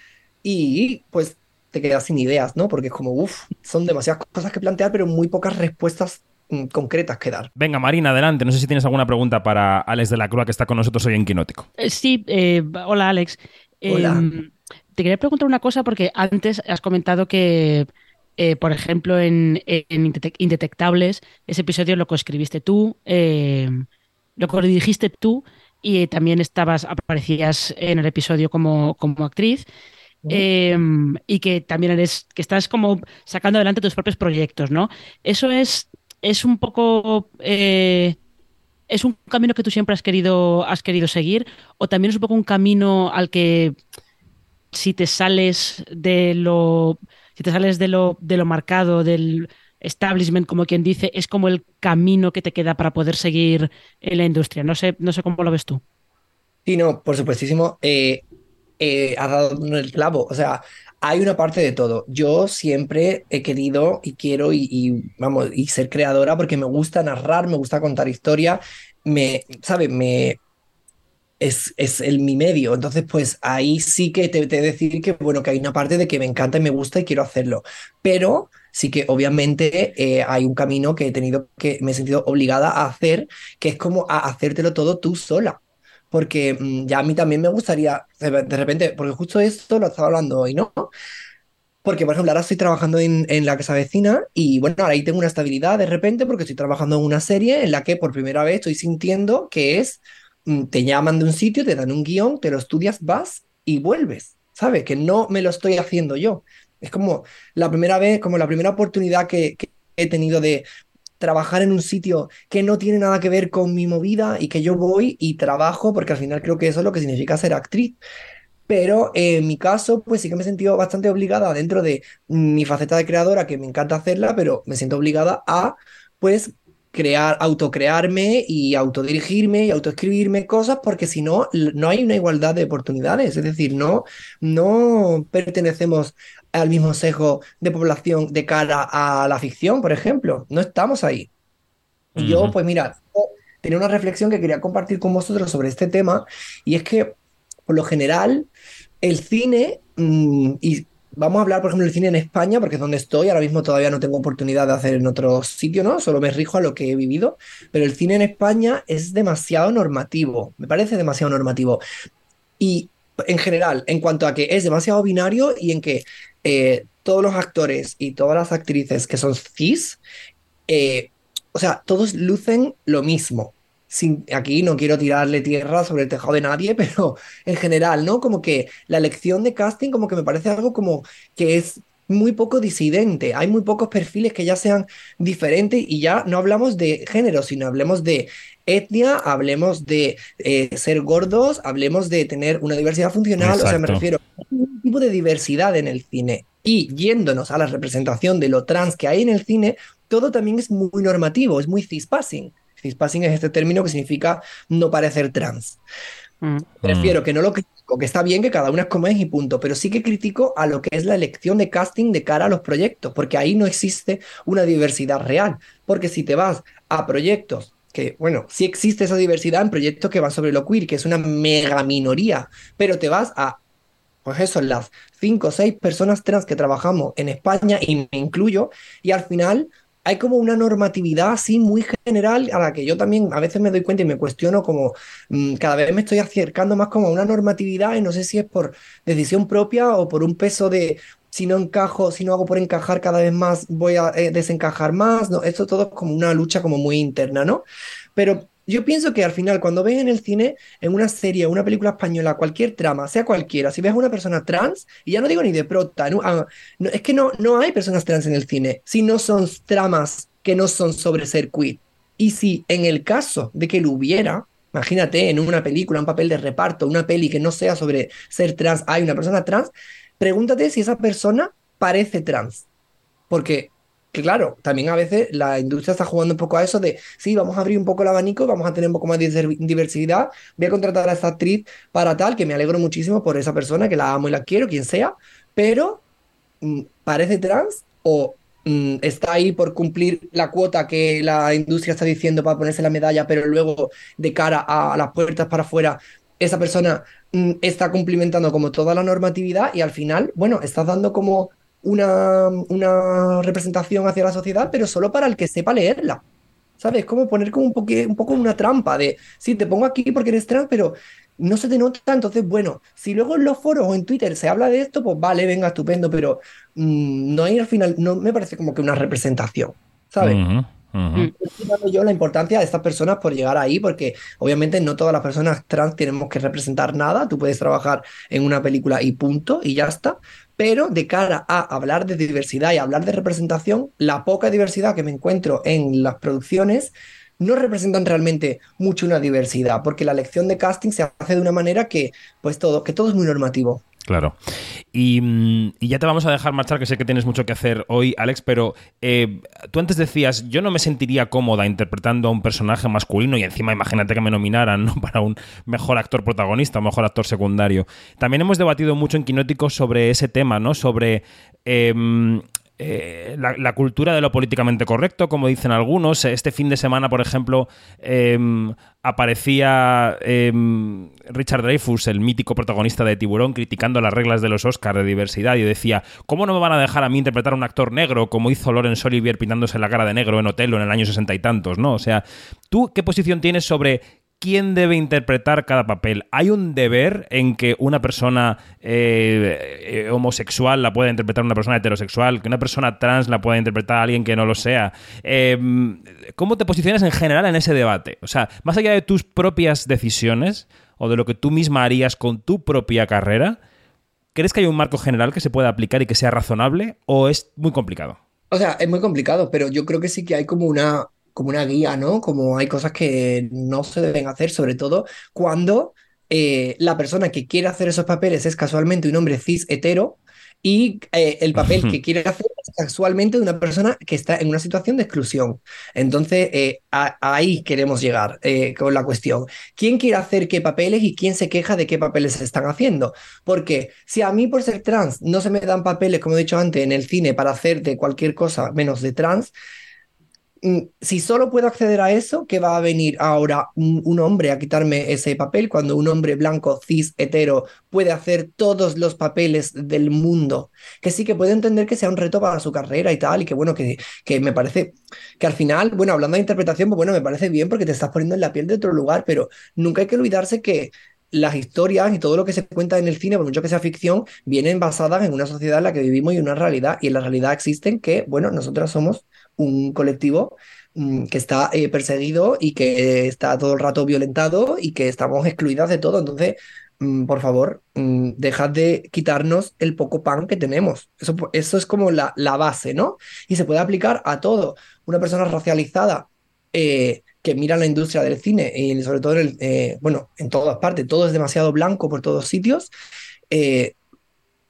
y pues te quedas sin ideas, ¿no? Porque es como, uff, son demasiadas cosas que plantear, pero muy pocas respuestas mm, concretas que dar. Venga, Marina, adelante. No sé si tienes alguna pregunta para Alex de la Crua, que está con nosotros hoy en Quinótico. Eh, Sí, eh, hola Alex. Hola. Em, te quería preguntar una cosa porque antes has comentado que, eh, por ejemplo, en, en Indete- Indetectables, ese episodio lo coescribiste tú, em, lo dirigiste tú y también estabas, aparecías en el episodio como, como actriz. Em, y que también eres, que estás como sacando adelante tus propios proyectos, ¿no? Eso es, es un poco eh, ¿Es un camino que tú siempre has querido, has querido seguir? ¿O también es un poco un camino al que si te sales de lo, si te sales de lo, de lo marcado, del establishment, como quien dice, es como el camino que te queda para poder seguir en la industria? No sé, no sé cómo lo ves tú. Sí, no, por supuestísimo, eh, eh, has dado el clavo. O sea, hay una parte de todo. Yo siempre he querido y quiero y, vamos, y ser creadora porque me gusta narrar, me gusta contar historia, me, ¿sabes? Me, es, es el, mi medio. Entonces, pues ahí sí que te, te decir que, bueno, que hay una parte de que me encanta y me gusta y quiero hacerlo. Pero sí que obviamente eh, hay un camino que he tenido que, me he sentido obligada a hacer, que es como a hacértelo todo tú sola porque mm, ya a mí también me gustaría, de, repente, porque justo esto lo estaba hablando hoy, ¿no? Porque, por ejemplo, ahora estoy trabajando en, en la casa vecina y, bueno, ahora ahí tengo una estabilidad de repente porque estoy trabajando en una serie en la que por primera vez estoy sintiendo que es, mm, te llaman de un sitio, te dan un guion, te lo estudias, vas y vuelves, ¿sabes? Que no me lo estoy haciendo yo. Es como la primera vez, como la primera oportunidad que he tenido de trabajar en un sitio que no tiene nada que ver con mi movida y que yo voy y trabajo, porque al final creo que eso es lo que significa ser actriz. Pero eh, en mi caso, pues sí que me he sentido bastante obligada dentro de mi faceta de creadora, que me encanta hacerla, pero me siento obligada a, pues, crear, autocrearme y autodirigirme y autoescribirme cosas, porque si no, no hay una igualdad de oportunidades. Es decir, no, no pertenecemos al mismo sesgo de población de cara a la ficción, por ejemplo. No estamos ahí. Y yo, pues mira, tenía una reflexión que quería compartir con vosotros sobre este tema, y es que, por lo general, el cine, mm, y vamos a hablar, por ejemplo, del cine en España, porque es donde estoy, ahora mismo todavía no tengo oportunidad de hacer en otro sitio, ¿no? Solo me rijo a lo que he vivido, pero el cine en España es demasiado normativo, me parece demasiado normativo. Y en general, en cuanto a que es demasiado binario y en que eh, todos los actores y todas las actrices que son cis, eh, o sea, todos lucen lo mismo aquí no quiero tirarle tierra sobre el tejado de nadie, [laughs] pero en general, ¿no? Como que la elección de casting como que me parece algo como que es muy poco disidente, hay muy pocos perfiles que ya sean diferentes y ya no hablamos de género, sino hablemos de etnia, hablemos de eh, ser gordos, hablemos de tener una diversidad funcional, o sea, me refiero a un tipo de diversidad en el cine. Y yéndonos a la representación de lo trans que hay en el cine, todo también es muy normativo, es muy cispassing. Cispassing es este término que significa no parecer trans. Mm. Prefiero que no lo critico, que está bien que cada una es como es y punto, pero sí que critico a lo que es la elección de casting de cara a los proyectos, porque ahí no existe una diversidad real. Porque si te vas a proyectos que, bueno, sí existe esa diversidad en proyectos que van sobre lo queer, que es una mega minoría, pero te vas a, pues eso, las cinco o seis personas trans que trabajamos en España, y me incluyo, y al final hay como una normatividad así muy general a la que yo también a veces me doy cuenta y me cuestiono como mm, cada vez me estoy acercando más como a una normatividad y no sé si es por decisión propia o por un peso de si no encajo, si no hago por encajar cada vez más voy a eh, desencajar más, ¿no? Esto todo es como una lucha como muy interna, ¿no? Pero yo pienso que al final, cuando ves en el cine, en una serie, una película española, cualquier trama, sea cualquiera, si ves a una persona trans, y ya no digo ni de prota, ah, no, es que no, no hay personas trans en el cine, si no son tramas que no son sobre ser queer. Y si en el caso de que lo hubiera, imagínate en una película, un papel de reparto, una peli que no sea sobre ser trans, hay una persona trans, pregúntate si esa persona parece trans. Porque que claro, también a veces la industria está jugando un poco a eso de, sí, vamos a abrir un poco el abanico, vamos a tener un poco más de diversidad, voy a contratar a esta actriz para tal, que me alegro muchísimo por esa persona, que la amo y la quiero, quien sea, pero mm, parece trans o mm, está ahí por cumplir la cuota que la industria está diciendo para ponerse la medalla, pero luego de cara a, las puertas para afuera, esa persona mm, está cumplimentando como toda la normatividad y al final, bueno, estás dando como una, una representación hacia la sociedad, pero solo para el que sepa leerla. ¿Sabes? Como poner como un, un poco una trampa de, sí, te pongo aquí porque eres trans, pero no se te nota. Entonces, bueno, si luego en los foros o en Twitter se habla de esto, pues vale, venga, estupendo, pero mm, no hay al final, no me parece como que una representación, ¿sabes? yo la importancia de estas personas por llegar ahí, porque obviamente no todas las personas trans tenemos que representar nada. Tú puedes trabajar en una película y punto, y ya está. Pero de cara a hablar de diversidad y hablar de representación, la poca diversidad que me encuentro en las producciones no representan realmente mucho una diversidad, porque la elección de casting se hace de una manera que, pues todo, que todo es muy normativo. Claro. Mm, y, ya te vamos a dejar marchar, que sé que tienes mucho que hacer hoy, Alex, pero eh, tú antes decías, yo no me sentiría cómoda interpretando a un personaje masculino y encima imagínate que me nominaran ¿no? [laughs] para un mejor actor protagonista o mejor actor secundario. También hemos debatido mucho en Quinótico sobre ese tema, ¿no? Sobre... Em, eh, la, cultura de lo políticamente correcto, como dicen algunos. Este fin de semana, por ejemplo, em, aparecía em, Richard Dreyfus, el mítico protagonista de Tiburón, criticando las reglas de los Oscars de diversidad y decía, ¿cómo no me van a dejar a mí interpretar a un actor negro como hizo Laurence Olivier pintándose la cara de negro en Otelo en el año sesenta y tantos? ¿no? O sea, ¿tú qué posición tienes sobre quién debe interpretar cada papel. ¿Hay un deber en que una persona eh, eh, homosexual la pueda interpretar una persona heterosexual, que una persona trans la pueda interpretar a alguien que no lo sea? Em, ¿Cómo te posicionas en general en ese debate? O sea, más allá de tus propias decisiones o de lo que tú misma harías con tu propia carrera, ¿crees que hay un marco general que se pueda aplicar y que sea razonable o es muy complicado? O sea, es muy complicado, pero yo creo que sí que hay como una, como una guía, ¿no? Como hay cosas que no se deben hacer, sobre todo cuando eh, la persona que quiere hacer esos papeles es casualmente un hombre cis hetero y eh, el papel que quiere hacer es casualmente de una persona que está en una situación de exclusión. Entonces, eh, ahí queremos llegar con la cuestión. ¿Quién quiere hacer qué papeles y quién se queja de qué papeles se están haciendo? Porque si a mí por ser trans no se me dan papeles, como he dicho antes, en el cine para hacer de cualquier cosa menos de trans, si solo puedo acceder a eso, ¿qué va a venir ahora un, hombre a quitarme ese papel cuando un hombre blanco, cis, hetero puede hacer todos los papeles del mundo? Que sí que puede entender que sea un reto para su carrera y tal, y que bueno, que, que me parece que al final, bueno, hablando de interpretación, pues bueno, me parece bien porque te estás poniendo en la piel de otro lugar, pero nunca hay que olvidarse que las historias y todo lo que se cuenta en el cine, por mucho que sea ficción, vienen basadas en una sociedad en la que vivimos y una realidad. Y en la realidad existen que, bueno, nosotros somos un colectivo mm, que está eh, perseguido y que está todo el rato violentado y que estamos excluidas de todo. Entonces, mm, por favor, mm, dejad de quitarnos el poco pan que tenemos. Eso, eso es como la, la, base, ¿no? Y se puede aplicar a todo. Una persona racializada eh, que mira la industria del cine y sobre todo, en eh, bueno, en todas partes, todo es demasiado blanco por todos sitios.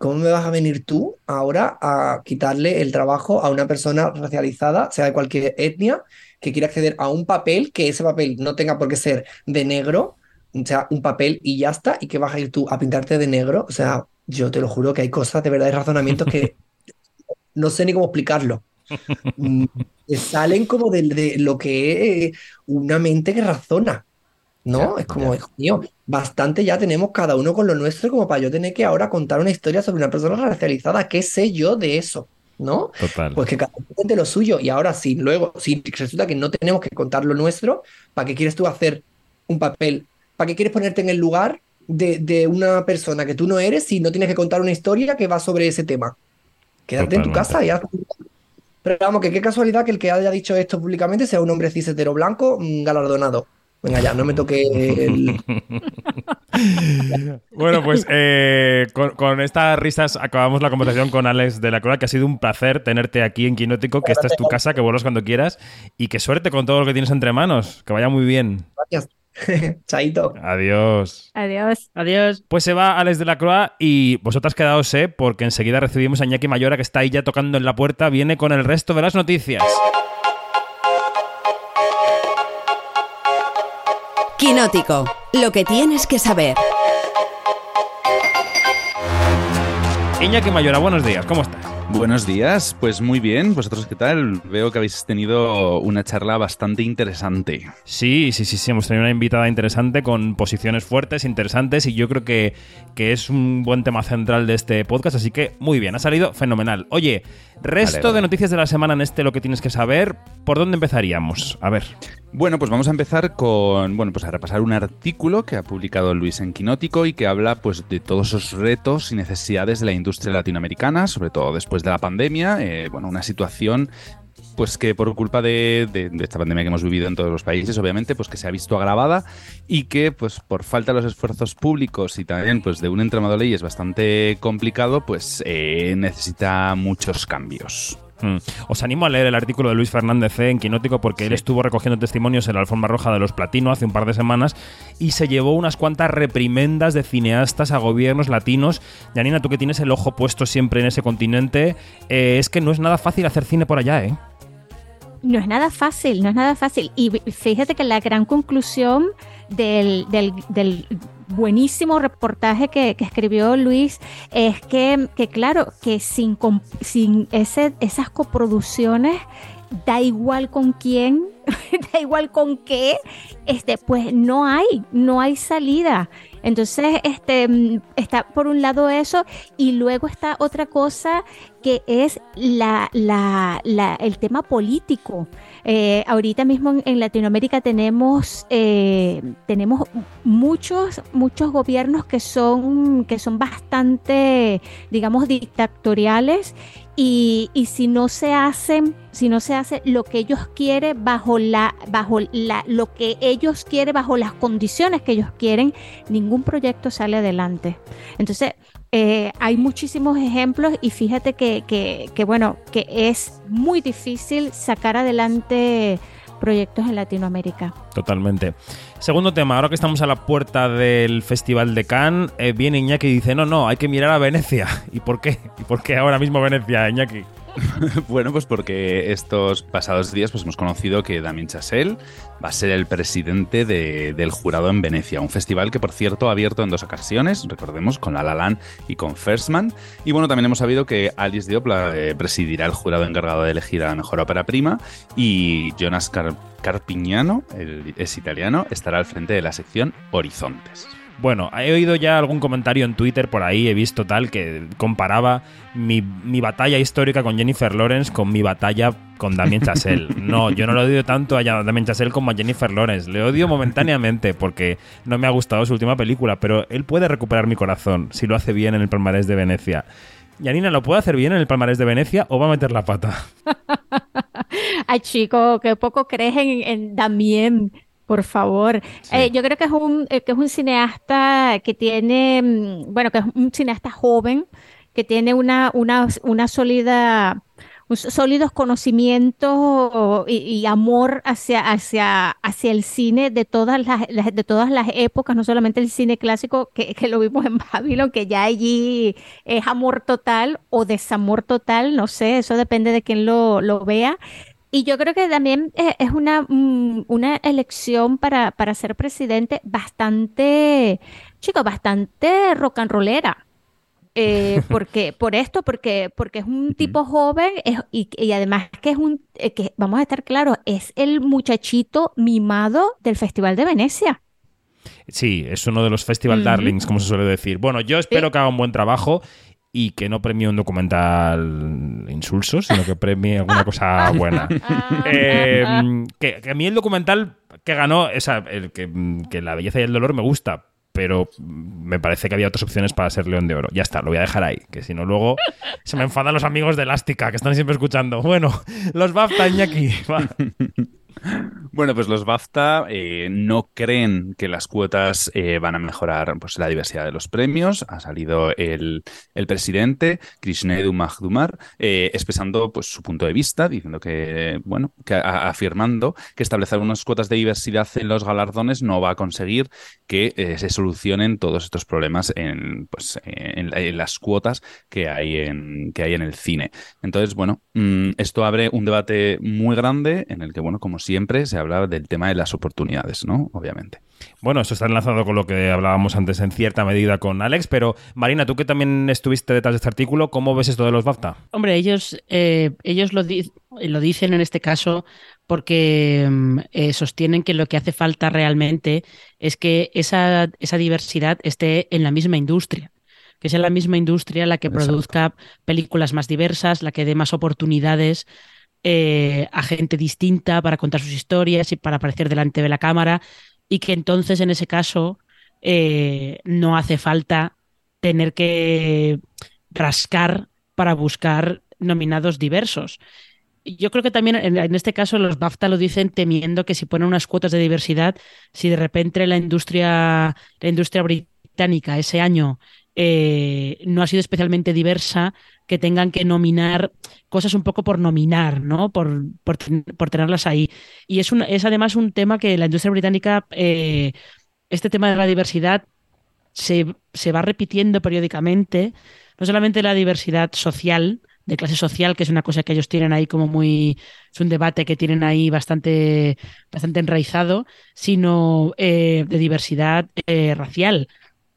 ¿Cómo me vas a venir tú ahora a quitarle el trabajo a una persona racializada, sea de cualquier etnia, que quiera acceder a un papel, que ese papel no tenga por qué ser de negro, o sea, un papel y ya está, y que vas a ir tú a pintarte de negro? O sea, yo te lo juro que hay cosas de verdad y razonamientos que [laughs] no sé ni cómo explicarlo. Mm, salen como de, lo que es una mente que razona. ¿No? es como, mío, bastante ya tenemos cada uno con lo nuestro como para yo tener que ahora contar una historia sobre una persona racializada. ¿Qué sé yo de eso? ¿No? Pues que cada uno cuente lo suyo. Y ahora sí, luego, si resulta que no tenemos que contar lo nuestro, ¿para qué quieres tú hacer un papel? ¿Para qué quieres ponerte en el lugar de, una persona que tú no eres si no tienes que contar una historia que va sobre ese tema? Quédate en tu casa y haz... Pero vamos, que qué casualidad que el que haya dicho esto públicamente sea un hombre cis blanco mm, galardonado. Venga, ya, no me toque el... [laughs] bueno, pues eh, con, estas risas acabamos la conversación con Alex de la Cora, que ha sido un placer tenerte aquí en Quinótico, que esta es tu casa, que vuelvas cuando quieras y que suerte con todo lo que tienes entre manos, que vaya muy bien. Gracias. [laughs] Chaito. Adiós. Adiós. Adiós. Pues se va Alex de la Croa y vosotras quedaos, ¿eh? Porque enseguida recibimos a Iñaki Mayora, que está ahí ya tocando en la puerta, viene con el resto de las noticias. Quinótico, lo que tienes que saber. Iñaki Mayora, buenos días, ¿cómo estás? Buenos días, pues muy bien. ¿Vosotros qué tal? Veo que habéis tenido una charla bastante interesante. Sí, sí, sí, sí. Hemos tenido una invitada interesante con posiciones fuertes, interesantes y yo creo que, que es un buen tema central de este podcast, así que muy bien, ha salido fenomenal. Oye, resto de noticias de la semana en este Lo que tienes que saber, ¿por dónde empezaríamos? A ver. Bueno, pues vamos a empezar con, bueno, pues a repasar un artículo que ha publicado Luis en Quinótico y que habla pues de todos esos retos y necesidades de la industria latinoamericana, sobre todo después de la pandemia, eh, bueno, una situación pues que por culpa de, esta pandemia que hemos vivido en todos los países, obviamente, pues que se ha visto agravada y que, pues por falta de los esfuerzos públicos y también pues de un entramado de leyes bastante complicado, pues eh, necesita muchos cambios. Mm. Os animo a leer el artículo de Luis Fernández en Quinótico porque él estuvo recogiendo testimonios en la alfombra roja de los Platino hace un par de semanas y se llevó unas cuantas reprimendas de cineastas a gobiernos latinos. Yanina, tú que tienes el ojo puesto siempre en ese continente, eh, es que no es nada fácil hacer cine por allá, ¿eh? No es nada fácil, no es nada fácil. Y fíjate que la gran conclusión del, del, buenísimo reportaje que, escribió Luis es que, que claro, que sin, sin esas coproducciones, da igual con quién, [laughs] da igual con qué, este, pues no hay, no hay salida. Entonces, este, mm, está por un lado eso y luego está otra cosa que es la, la, el tema político. Eh, ahorita mismo en, Latinoamérica tenemos, eh, tenemos muchos, muchos gobiernos que son, que son bastante, digamos, dictatoriales y, y, si no se hacen, si no se hace lo que ellos quieren bajo la, bajo la, lo que ellos quieren, bajo las condiciones que ellos quieren, ningún proyecto sale adelante. Entonces, eh, hay muchísimos ejemplos y fíjate que, que, que, bueno, que es muy difícil sacar adelante proyectos en Latinoamérica. Totalmente. Segundo tema, ahora que estamos a la puerta del Festival de Cannes, eh, viene Iñaki y dice, no, no, hay que mirar a Venecia. [laughs] ¿Y por qué? ¿Y por qué ahora mismo Venecia, Iñaki? [laughs] bueno, pues porque estos pasados días pues hemos conocido que Damien Chazelle va a ser el presidente del jurado en Venecia, un festival que por cierto ha abierto en dos ocasiones, recordemos, con La y con First Man. Y bueno, también hemos sabido que Alice Diop eh, presidirá el jurado encargado de elegir a la mejor ópera prima y Jonas Carpignano, el, es italiano, estará al frente de la sección Horizontes. Bueno, he oído ya algún comentario en Twitter por ahí, he visto tal, que comparaba mi, batalla histórica con Jennifer Lawrence con mi batalla con Damien [laughs] Chazelle. No, yo no lo odio tanto a Damien Chazelle como a Jennifer Lawrence. Le odio momentáneamente porque no me ha gustado su última película, pero él puede recuperar mi corazón si lo hace bien en el palmarés de Venecia. Yanina, ¿lo puede hacer bien en el palmarés de Venecia o va a meter la pata? [laughs] Ay, chico, que poco crees en, en Damien. Por favor. Eh, yo creo que es un, eh, que es un cineasta que tiene, mm, bueno, que es un cineasta joven, que tiene una, una, una sólida, sólidos conocimientos y, amor hacia, hacia, hacia el cine de todas las, de todas las épocas, no solamente el cine clásico que, que lo vimos en [laughs] Babylon, que ya allí es amor total o desamor total, no sé, eso depende de quién lo, lo vea y yo creo que también eh, es una, mm, una elección para, para ser presidente bastante, chico, bastante rock and rollera. Eh, [laughs] porque, por esto, porque, porque es un tipo joven y, además que es un, eh, que vamos a estar claros, es el muchachito mimado del Festival de Venecia. Sí, es uno de los Festival Darlings, como se suele decir. Bueno, yo espero que haga un buen trabajo y que no premie un documental insulso, sino que premie alguna [laughs] cosa buena. Eh, que, a mí el documental que ganó, esa, el que, La belleza y el dolor me gusta, pero me parece que había otras opciones para ser León de Oro. Ya está, lo voy a dejar ahí, que si no luego se me enfadan los amigos de Elástica que están siempre escuchando. Bueno, los BAFTA, Iñaki. Va. [laughs] Bueno, pues los BAFTA eh, no creen que las cuotas eh, van a mejorar pues, la diversidad de los premios. Ha salido el, presidente, Krishnedu Magdumar, eh, expresando pues, su punto de vista, diciendo que, bueno, que afirmando que establecer unas cuotas de diversidad en los galardones no va a conseguir que se solucionen todos estos problemas en, pues, en, las cuotas que hay en, que hay en el cine. Entonces, bueno, mm, esto abre un debate muy grande en el que, bueno, como siempre, se habla del tema de las oportunidades, ¿no? Obviamente. Bueno, eso está enlazado con lo que hablábamos antes en cierta medida con Alex, pero Marina, tú que también estuviste detrás de este artículo, ¿cómo ves esto de los BAFTA? Hombre, ellos, eh, ellos lo, lo, dicen en este caso porque mm, eh, sostienen que lo que hace falta realmente es que esa, esa diversidad esté en la misma industria que sea la misma industria la que produzca películas más diversas, la que dé más oportunidades eh, a gente distinta para contar sus historias y para aparecer delante de la cámara y que entonces en ese caso eh, no hace falta tener que rascar para buscar nominados diversos. Yo creo que también en, este caso los BAFTA lo dicen temiendo que si ponen unas cuotas de diversidad, si de repente la industria, la industria británica ese año eh, no ha sido especialmente diversa, que tengan que nominar cosas un poco por nominar, ¿no? Por, por, tenerlas ahí. Y es, es además un tema que la industria británica, eh, este tema de la diversidad, se, se va repitiendo periódicamente, no solamente la diversidad social, de clase social, que es una cosa que ellos tienen ahí como muy, es un debate que tienen ahí bastante, bastante enraizado, sino eh, de diversidad racial.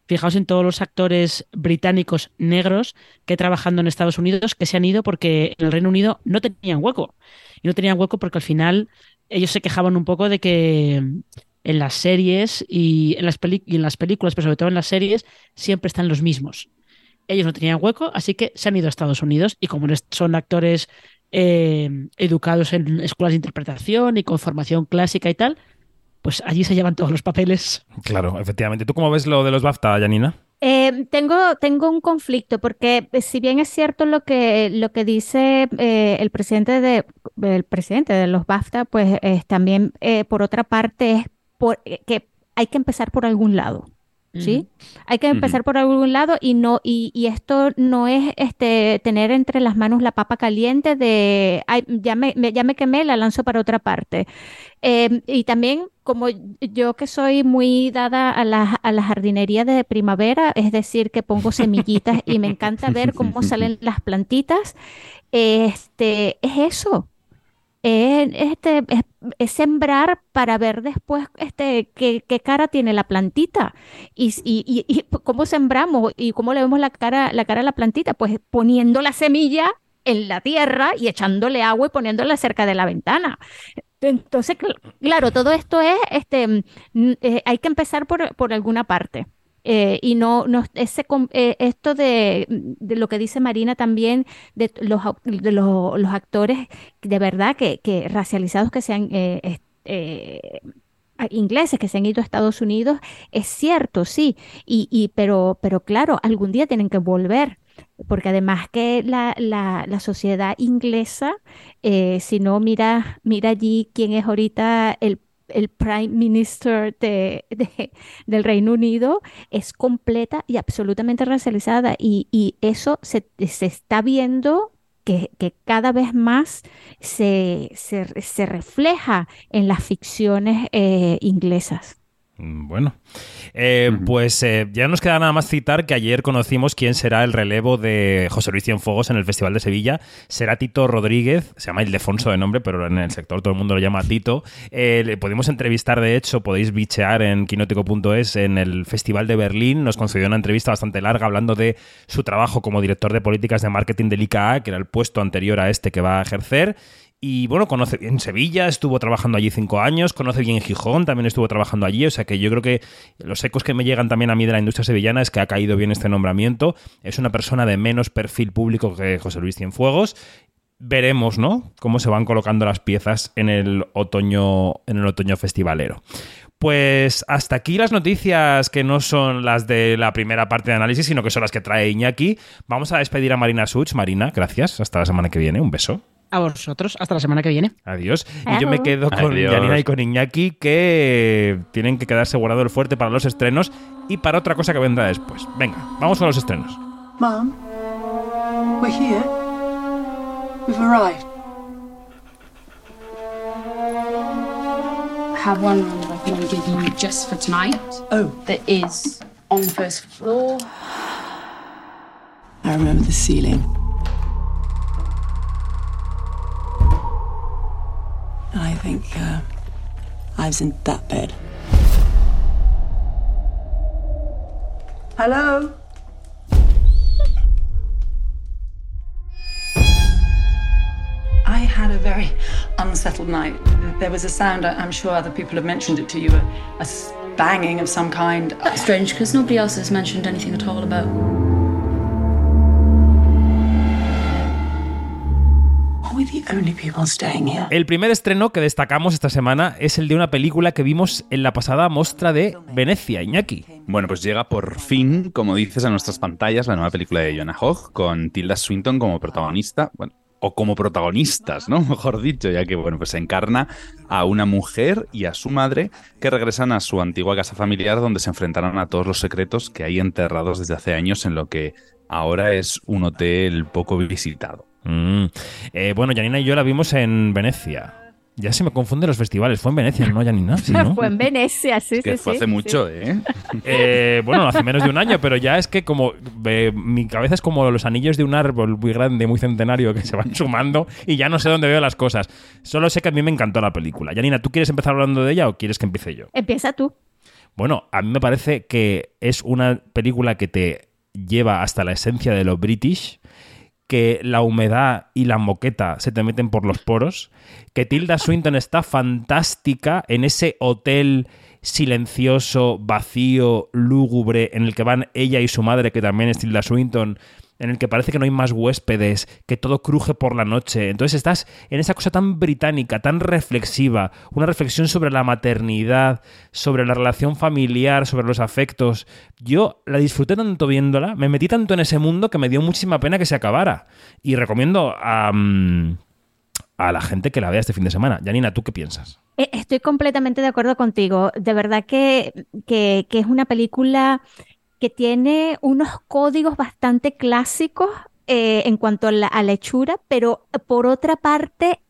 Fijaos en todos los actores británicos negros que trabajando en Estados Unidos que se han ido porque en el Reino Unido no tenían hueco. Y no tenían hueco porque al final ellos se quejaban un poco de que en las series y en las, películas, pero sobre todo en las series, siempre están los mismos. Ellos no tenían hueco, así que se han ido a Estados Unidos y como son actores eh, educados en escuelas de interpretación y con formación clásica y tal, pues allí se llevan todos los papeles. Claro, efectivamente. ¿Tú cómo ves lo de los BAFTA, Janina? Eh, tengo, tengo un conflicto porque eh, si bien es cierto lo que, lo que dice eh, el presidente de el presidente de los BAFTA, pues también por otra parte es por, que hay que empezar por algún lado. ¿Sí? Hay que empezar por algún lado y no y, y, esto no es este tener entre las manos la papa caliente de Ay, ya me, me, ya me quemé, la lanzo para otra parte. Eh, y también como yo que soy muy dada a la, a la jardinería de primavera, es decir, que pongo semillitas y me encanta ver cómo salen [laughs] las plantitas, este, es eso es, este, es, sembrar para ver después este, qué, cara tiene la plantita y, y, y, [laughs] cómo sembramos y cómo le vemos la cara, la cara a la plantita, pues poniendo la semilla en la tierra y echándole agua y poniéndola cerca de la ventana. Entonces, claro, todo esto es, este, eh, hay que empezar por, por alguna parte. Eh, y no, no ese, eh, esto de, de, lo que dice Marina también, de los, de los, actores de verdad que, que racializados que sean eh, eh, ingleses que se han ido a Estados Unidos, es cierto, sí, y, y, pero, pero claro, algún día tienen que volver porque además que la, la, la sociedad inglesa, eh, si no mira, mira allí quién es ahorita el el Prime Minister de, de, del Reino Unido es completa y absolutamente racializada y, y eso se, se, está viendo que, que cada vez más se, se, se, refleja en las ficciones eh, inglesas. Mm, bueno, eh, pues eh, ya nos queda nada más citar que ayer conocimos quién será el relevo de José Luis Cienfuegos en el Festival de Sevilla. Será Tito Rodríguez, se llama Ildefonso de nombre, pero en el sector todo el mundo lo llama Tito. Eh, le pudimos entrevistar, de hecho, podéis bichear en quinótico.es en el Festival de Berlín. Nos concedió una entrevista bastante larga hablando de su trabajo como director de políticas de marketing del ICA, que era el puesto anterior a este que va a ejercer y bueno, conoce bien Sevilla, estuvo trabajando allí cinco años, conoce bien Gijón, también estuvo trabajando allí, o sea que yo creo que los ecos que me llegan también a mí de la industria sevillana es que ha caído bien este nombramiento. Es una persona de menos perfil público que José Luis Cienfuegos. Veremos, ¿no? Cómo se van colocando las piezas en el otoño, en el otoño festivalero. Pues hasta aquí las noticias que no son las de la primera parte de análisis, sino que son las que trae Iñaki. Vamos a despedir a Marina Such. Marina, gracias. Hasta la semana que viene. Un beso. A vosotros, hasta la semana que viene. Adiós. Y yo me quedo con Adiós. Yanina y con Iñaki, que tienen que quedarse guardado el fuerte para los estrenos y para otra cosa que vendrá después. Venga, vamos a los estrenos. Mom, we're here. We've arrived. have one room that I can give you just for tonight. Oh. That is on the first floor. I remember the ceiling. I think uh, I was in that bed. Hello? I had a very unsettled night. There was a sound, I'm sure other people have mentioned it to you, a, a banging of some kind. That's strange because nobody else has mentioned anything at all about. El primer estreno que destacamos esta semana es el de una película que vimos en la pasada mostra de Venecia, Iñaki. Bueno, pues llega por fin, como dices, a nuestras pantallas la nueva película de Jonah Hogg con Tilda Swinton como protagonista. Bueno, o como protagonistas, ¿no? [laughs] Mejor dicho, ya que, bueno, pues encarna a una mujer y a su madre que regresan a su antigua casa familiar donde se enfrentarán a todos los secretos que hay enterrados desde hace años en lo que ahora es un hotel poco visitado. Mm. Eh, bueno, Janina y yo la vimos en Venecia. Ya se me confunden los festivales. Fue en Venecia, ¿no, Janina? Sí, ¿no? Fue en Venecia, sí, es que sí. Fue sí, hace sí. mucho, ¿eh? ¿eh? Bueno, hace menos de un año, pero ya es que como eh, mi cabeza es como los anillos de un árbol muy grande, muy centenario, que se van [laughs] sumando y ya no sé dónde veo las cosas. Solo sé que a mí me encantó la película. Janina, ¿tú quieres empezar hablando de ella o quieres que empiece yo? Empieza tú. Bueno, a mí me parece que es una película que te lleva hasta la esencia de lo british que la humedad y la moqueta se te meten por los poros, que Tilda Swinton está fantástica en ese hotel silencioso, vacío, lúgubre, en el que van ella y su madre, que también es Tilda Swinton, en el que parece que no hay más huéspedes, que todo cruje por la noche. Entonces estás en esa cosa tan británica, tan reflexiva, una reflexión sobre la maternidad, sobre la relación familiar, sobre los afectos. Yo la disfruté tanto viéndola, me metí tanto en ese mundo que me dio muchísima pena que se acabara. Y recomiendo a... Um, a la gente que la vea este fin de semana. Janina, ¿tú qué piensas? Eh, Estoy completamente de acuerdo contigo. De verdad que, que es una película que tiene unos códigos bastante clásicos eh, en cuanto a la, a la hechura, pero por otra parte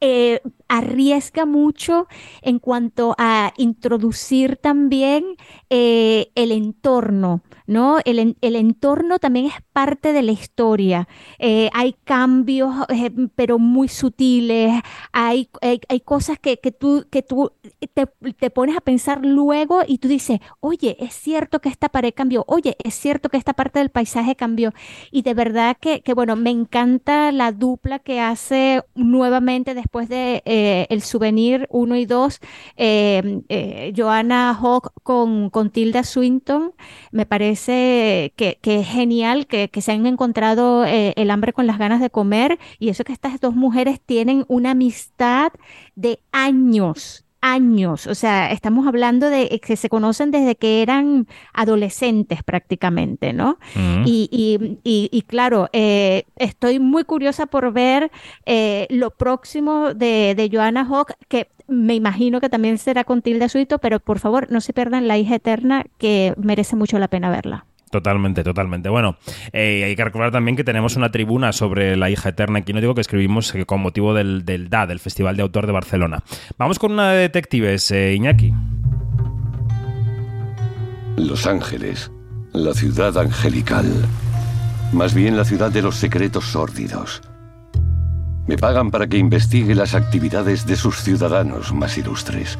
eh, arriesga mucho en cuanto a introducir también eh, el entorno, ¿no? El, el entorno también es parte de la historia. Eh, hay cambios, eh, pero muy sutiles. Hay, hay, hay cosas que, que tú, que tú te, te pones a pensar luego y tú dices, oye, es cierto que esta pared cambió, oye, es cierto que esta parte del paisaje cambió. Y de verdad que, que, bueno, me encanta la dupla que hace nuevamente después de eh, El Souvenir 1 y 2, eh, eh, Joanna Hawke con, con Tilda Swinton. Me parece que, que es genial que, que se han encontrado eh, el hambre con las ganas de comer y eso que estas dos mujeres tienen una amistad de años. Años, o sea, estamos hablando de que se conocen desde que eran adolescentes prácticamente, ¿no? Mm. Y, y- y- y claro, eh, estoy muy curiosa por ver eh, lo próximo de, de Joanna Hawke, que me imagino que también será con Tilda Swinton, pero por favor no se pierdan La hija eterna, que merece mucho la pena verla. Totalmente, totalmente. Bueno, eh, hay que recordar también que tenemos una tribuna sobre la hija eterna en Quinótico que escribimos con motivo del, del DA, del Festival de Autor de Barcelona. Vamos con una de detectives, eh, Iñaki. Los Ángeles, la ciudad angelical. Más bien la ciudad de los secretos sórdidos. Me pagan para que investigue las actividades de sus ciudadanos más ilustres.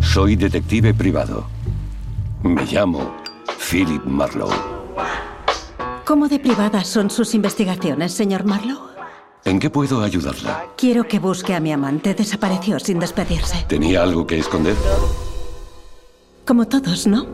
Soy detective privado. Me llamo Philip Marlowe. ¿Cómo de privadas son sus investigaciones, señor Marlowe? ¿En qué puedo ayudarla? Quiero que busque a mi amante. Desapareció sin despedirse. ¿Tenía algo que esconder? Como todos, ¿no?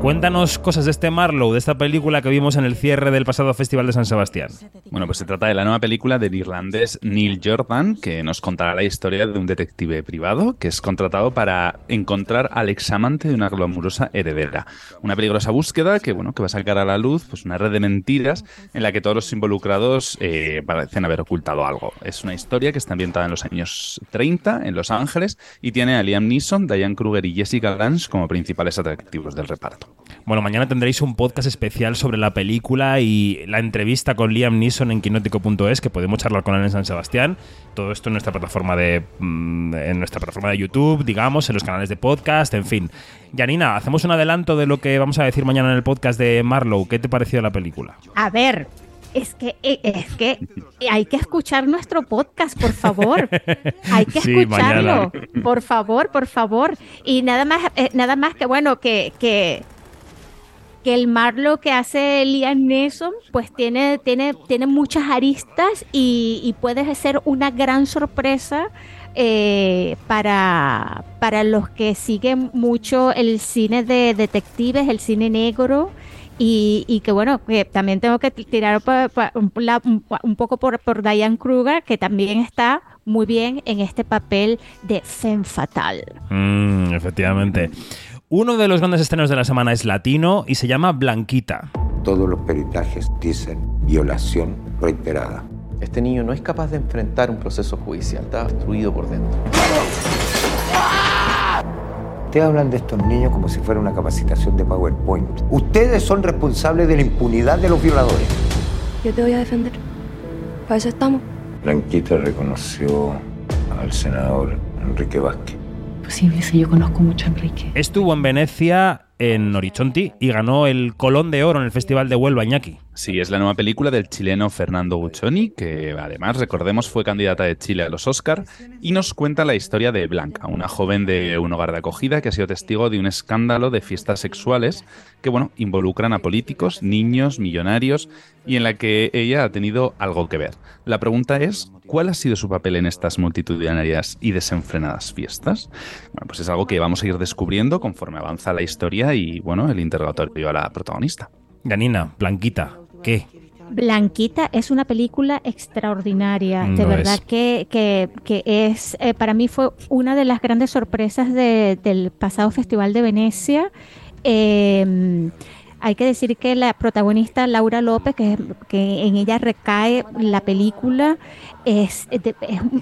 Cuéntanos cosas de este Marlowe, de esta película que vimos en el cierre del pasado Festival de San Sebastián. Bueno, pues se trata de la nueva película del irlandés Neil Jordan, que nos contará la historia de un detective privado que es contratado para encontrar al examante de una glamurosa heredera. Una peligrosa búsqueda que, bueno, que va a sacar a la luz pues, una red de mentiras en la que todos los involucrados eh, parecen haber ocultado algo. Es una historia que está ambientada en los años 30, en Los Ángeles, y tiene a Liam Neeson, Diane Kruger y Jessica Lange como principales atractivos del reparto. Bueno, mañana tendréis un podcast especial sobre la película y la entrevista con Liam Neeson en quinótico.es, que podemos charlar con él en San Sebastián. Todo esto en nuestra plataforma de mm, en nuestra plataforma de YouTube, digamos, en los canales de podcast, en fin. Janina, hacemos un adelanto de lo que vamos a decir mañana en el podcast de Marlowe. ¿Qué te pareció la película? A ver, es que, eh, es que hay que escuchar nuestro podcast, por favor. [laughs] Hay que Sí, escucharlo. mañana. Por favor, por favor. Y nada más, eh, nada más que bueno, que, que, que el Marlo que hace Liam Neeson, pues tiene, tiene, tiene muchas aristas y, puede ser una gran sorpresa eh, para, para los que siguen mucho el cine de detectives, el cine negro. Y, que bueno, que también tengo que tirar pa- pa- un poco por, por Diane Kruger, que también está muy bien en este papel de femme fatal. Mm, efectivamente. Uno de los grandes estrenos de la semana es latino y se llama Blanquita. Todos los peritajes dicen violación reiterada. Este niño no es capaz de enfrentar un proceso judicial, está destruido por dentro. Ustedes hablan de estos niños como si fuera una capacitación de PowerPoint. Ustedes son responsables de la impunidad de los violadores. Yo te voy a defender. Para eso estamos. Blanquita reconoció al senador Enrique Vázquez. Yo conozco mucho a Enrique. Estuvo en Venecia, en Horizonte, y ganó el Colón de Oro en el Festival de Huelva, Iñaki. Sí, es la nueva película del chileno Fernando Guccioni, que además, recordemos, fue candidata de Chile a los Oscar, y nos cuenta la historia de Blanca, una joven de un hogar de acogida que ha sido testigo de un escándalo de fiestas sexuales que, bueno, involucran a políticos, niños, millonarios, y en la que ella ha tenido algo que ver. La pregunta es, ¿cuál ha sido su papel en estas multitudinarias y desenfrenadas fiestas? Bueno, pues es algo que vamos a ir descubriendo conforme avanza la historia y, bueno, el interrogatorio a la protagonista. Janina, Blanquita, ¿qué? Blanquita es una película extraordinaria, de verdad es. que, que, que es, eh, para mí fue una de las grandes sorpresas de- del pasado Festival de Venecia. Eh, hay que decir que la protagonista Laura López, que, que en ella recae la película, es,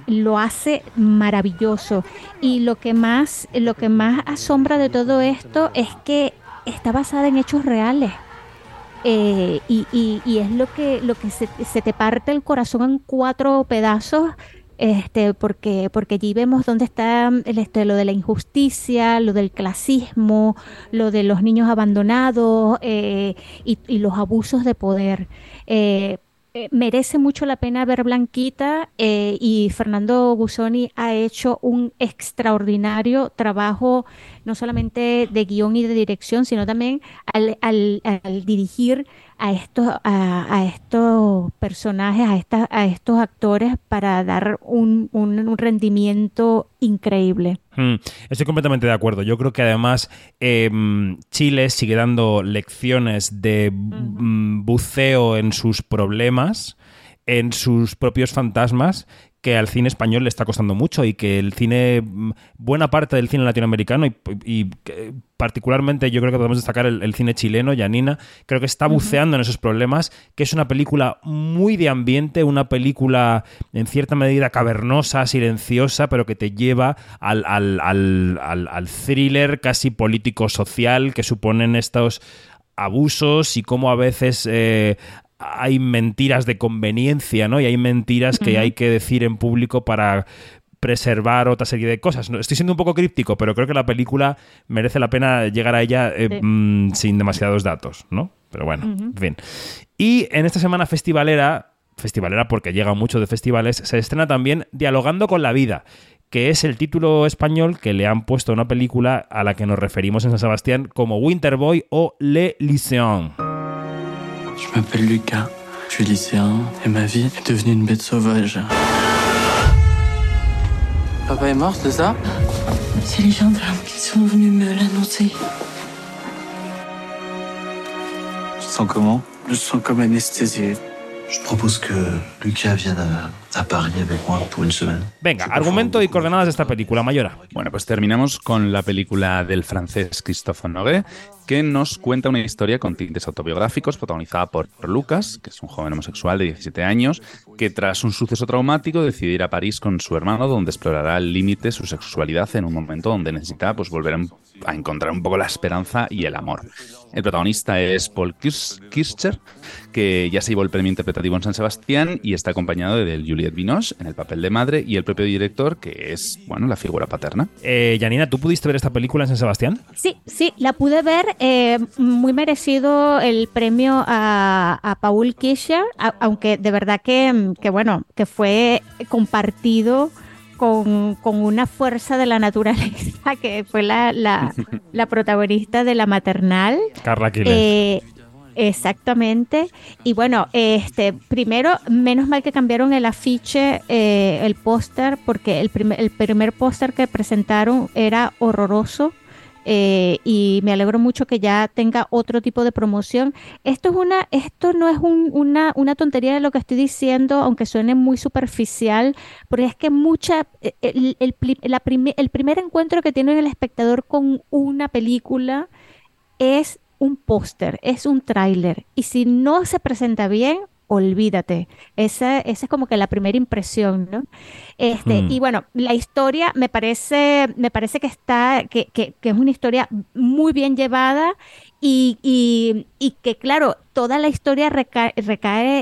lo hace maravilloso. Y lo que más, lo que más asombra de todo esto es que está basada en hechos reales. Eh, y, es lo que, lo que se, se, te parte el corazón en cuatro pedazos este, porque, porque allí vemos dónde está el, este, lo de la injusticia, lo del clasismo, lo de los niños abandonados eh, y, los abusos de poder. Eh, eh, merece mucho la pena ver Blanquita y Fernando Busoni ha hecho un extraordinario trabajo, no solamente de guion y de dirección, sino también al dirigir a estos, a, estos personajes, a, esta, a estos actores para dar un, rendimiento increíble. Hmm, estoy completamente de acuerdo. Yo creo que además em, Chile sigue dando lecciones de mm, buceo en sus problemas en sus propios fantasmas que al cine español le está costando mucho y que el cine, mm, buena parte del cine latinoamericano y, particularmente yo creo que podemos destacar el, cine chileno, Yanina, creo que está buceando en esos problemas, que es una película muy de ambiente, una película en cierta medida cavernosa, silenciosa, pero que te lleva al, al, al, al thriller casi político-social que suponen estos abusos y cómo a veces eh, hay mentiras de conveniencia, ¿no? Y hay mentiras que hay que decir en público para preservar otra serie de cosas. Estoy siendo un poco críptico, pero creo que la película merece la pena llegar a ella eh, mm, sin demasiados datos, ¿no? Pero bueno, en fin. Y en esta semana festivalera, festivalera porque llega mucho de festivales, se estrena también Dialogando con la vida, que es el título español que le han puesto a una película a la que nos referimos en San Sebastián como Winter Boy o Le Lycéen. Je m'appelle Lucas, je suis lycéen et ma vie est devenue une bête sauvage. Papa est mort, c'est ça? C'est les gendarmes qui sont venus me l'annoncer. Tu te sens comment? Je me sens comme anesthésié. Je propose que Lucas vienne a, a Paris avec moi pour une semaine. Venga, argumento y coordenadas de esta película, Mayora. Bueno, pues terminamos con la película del francés Christophe Honoré, que nos cuenta una historia con tintes autobiográficos protagonizada por Lucas, que es un joven homosexual de 17 años, que tras un suceso traumático decide ir a París con su hermano, donde explorará el límite su sexualidad en un momento donde necesita pues, volver a encontrar un poco la esperanza y el amor. El protagonista es Paul Kircher, que ya se llevó el premio interpretativo en San Sebastián y está acompañado de Juliette Binoche en el papel de madre y el propio director, que es, bueno, la figura paterna. Eh, Janina, ¿tú pudiste ver esta película en San Sebastián? Sí, sí, la pude ver. Eh, muy merecido el premio a, Paul Kircher, aunque de verdad que, que, bueno, que fue compartido con, una fuerza de la naturaleza, [laughs] que fue la, [laughs] la, protagonista de la maternal. Carla eh, Exactamente. Y bueno, este primero, menos mal que cambiaron el afiche, eh, el póster, porque el primer, el primer póster que presentaron era horroroso. Eh, y me alegro mucho que ya tenga otro tipo de promoción. Esto es una, esto no es una, una, tontería de lo que estoy diciendo, aunque suene muy superficial, porque es que mucha, eh, el, el, el primer encuentro que tiene el espectador con una película es un póster, es un tráiler, y si no se presenta bien, olvídate. Esa, esa es como que la primera impresión, ¿no? Este, mm. Y bueno, la historia me parece, me parece que está, que, que, es una historia muy bien llevada y, y, que, claro, toda la historia recae,